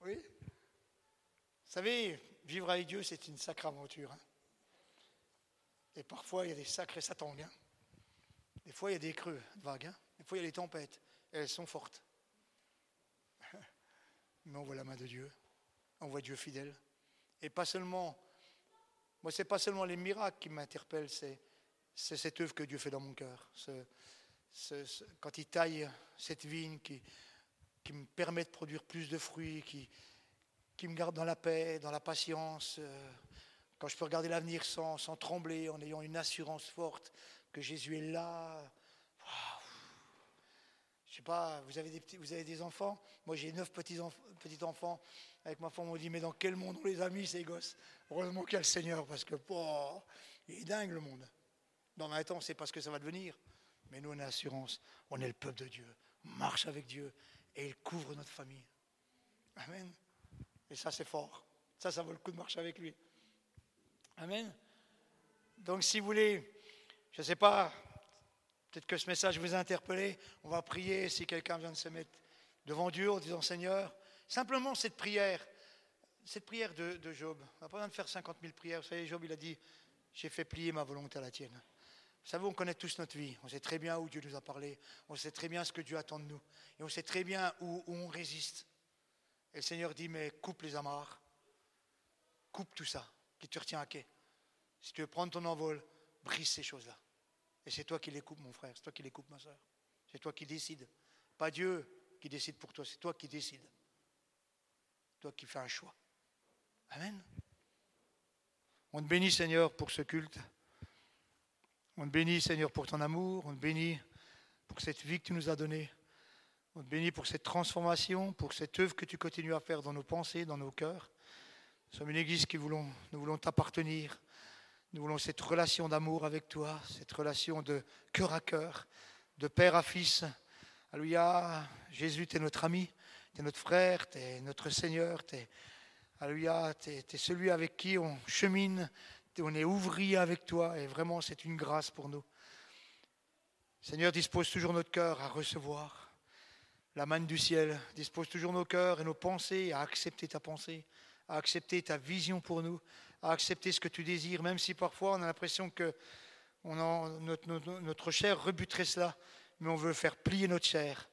Oui? Vous savez, vivre avec Dieu, c'est une sacrée aventure. Hein. Et parfois, il y a des sacrés satangs. Hein. Des fois, il y a des creux de vagues. Hein. Des fois, il y a des tempêtes. Elles sont fortes. *laughs* Mais on voit la main de Dieu. On voit Dieu fidèle. Et pas seulement, moi, ce n'est pas seulement les miracles qui m'interpellent, c'est, cette œuvre que Dieu fait dans mon cœur. quand il taille cette vigne qui, me permet de produire plus de fruits, qui, qui me garde dans la paix, dans la patience, euh, quand je peux regarder l'avenir sans, trembler, en ayant une assurance forte que Jésus est là. Je ne sais pas, vous avez des, petits, vous avez des enfants? Moi j'ai neuf petits, petits enfants. Avec ma femme, on dit, mais dans quel monde on les a mis ces gosses? Heureusement qu'il y a le Seigneur, parce que oh, il est dingue le monde. Dans un temps, c'est parce que ça va devenir. Mais nous, on a l'assurance, on est le peuple de Dieu, on marche avec Dieu, et il couvre notre famille. Amen. Et ça, c'est fort. Ça, ça vaut le coup de marcher avec lui. Amen. Donc si vous voulez, je ne sais pas, peut-être que ce message vous a interpellé, on va prier si quelqu'un vient de se mettre devant Dieu en disant Seigneur, simplement cette prière, cette prière de, Job, on n'a pas besoin de faire 50 000 prières. Vous savez, Job, il a dit, j'ai fait plier ma volonté à la tienne. Vous savez, on connaît tous notre vie. On sait très bien où Dieu nous a parlé. On sait très bien ce que Dieu attend de nous. Et on sait très bien où, où on résiste. Et le Seigneur dit, mais coupe les amarres. Coupe tout ça qui te retient à quai. Si tu veux prendre ton envol, brise ces choses-là. Et c'est toi qui les coupes, mon frère, c'est toi qui les coupes, ma soeur. C'est toi qui décides. Pas Dieu qui décide pour toi, c'est toi qui décides. Toi qui fais un choix. Amen. On te bénit, Seigneur, pour ce culte. On te bénit, Seigneur, pour ton amour. On te bénit pour cette vie que tu nous as donnée. On te bénit pour cette transformation, pour cette œuvre que tu continues à faire dans nos pensées, dans nos cœurs. Nous sommes une église qui voulons, nous voulons t'appartenir. Nous voulons cette relation d'amour avec toi, cette relation de cœur à cœur, de père à fils. Alléluia. Jésus, tu es notre ami, tu es notre frère, tu es notre Seigneur, tu es, Alléluia, es, celui avec qui on chemine, on est ouvrier avec toi, et vraiment c'est une grâce pour nous. Seigneur, dispose toujours notre cœur à recevoir la manne du ciel, dispose toujours nos cœurs et nos pensées à accepter ta pensée, à accepter ta vision pour nous, à accepter ce que tu désires, même si parfois on a l'impression que notre, chair rebuterait cela, mais on veut faire plier notre chair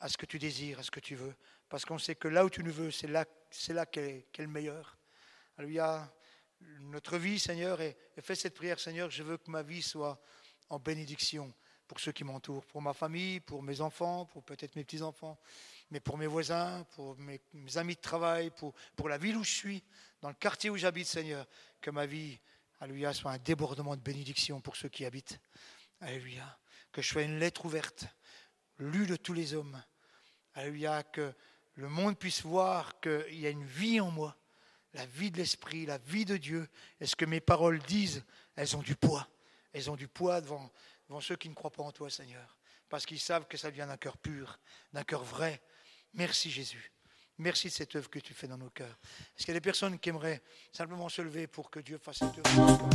à ce que tu désires, à ce que tu veux, parce qu'on sait que là où tu nous veux, c'est là, c'est qu'est, est le meilleur. Alléluia. Notre vie, Seigneur, et, et fais cette prière, Seigneur, je veux que ma vie soit en bénédiction pour ceux qui m'entourent, pour ma famille, pour mes enfants, pour peut-être mes petits-enfants, mais pour mes voisins, pour mes, amis de travail, pour, pour la ville où je suis, dans le quartier où j'habite, Seigneur, que ma vie, Alléluia, soit un débordement de bénédiction pour ceux qui habitent. Alléluia. Que je sois une lettre ouverte, lue de tous les hommes. Alléluia. Que le monde puisse voir qu'il y a une vie en moi, la vie de l'Esprit, la vie de Dieu. Et ce que mes paroles disent, elles ont du poids. Elles ont du poids devant, devant ceux qui ne croient pas en toi, Seigneur. Parce qu'ils savent que ça vient d'un cœur pur, d'un cœur vrai. Merci Jésus. Merci de cette œuvre que tu fais dans nos cœurs. Est-ce qu'il y a des personnes qui aimeraient simplement se lever pour que Dieu fasse cette œuvre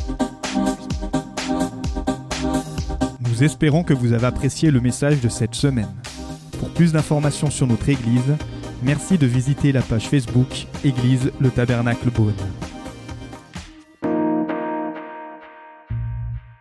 Nous espérons que vous avez apprécié le message de cette semaine. Pour plus d'informations sur notre Église, merci de visiter la page Facebook Église le Tabernacle Beaune.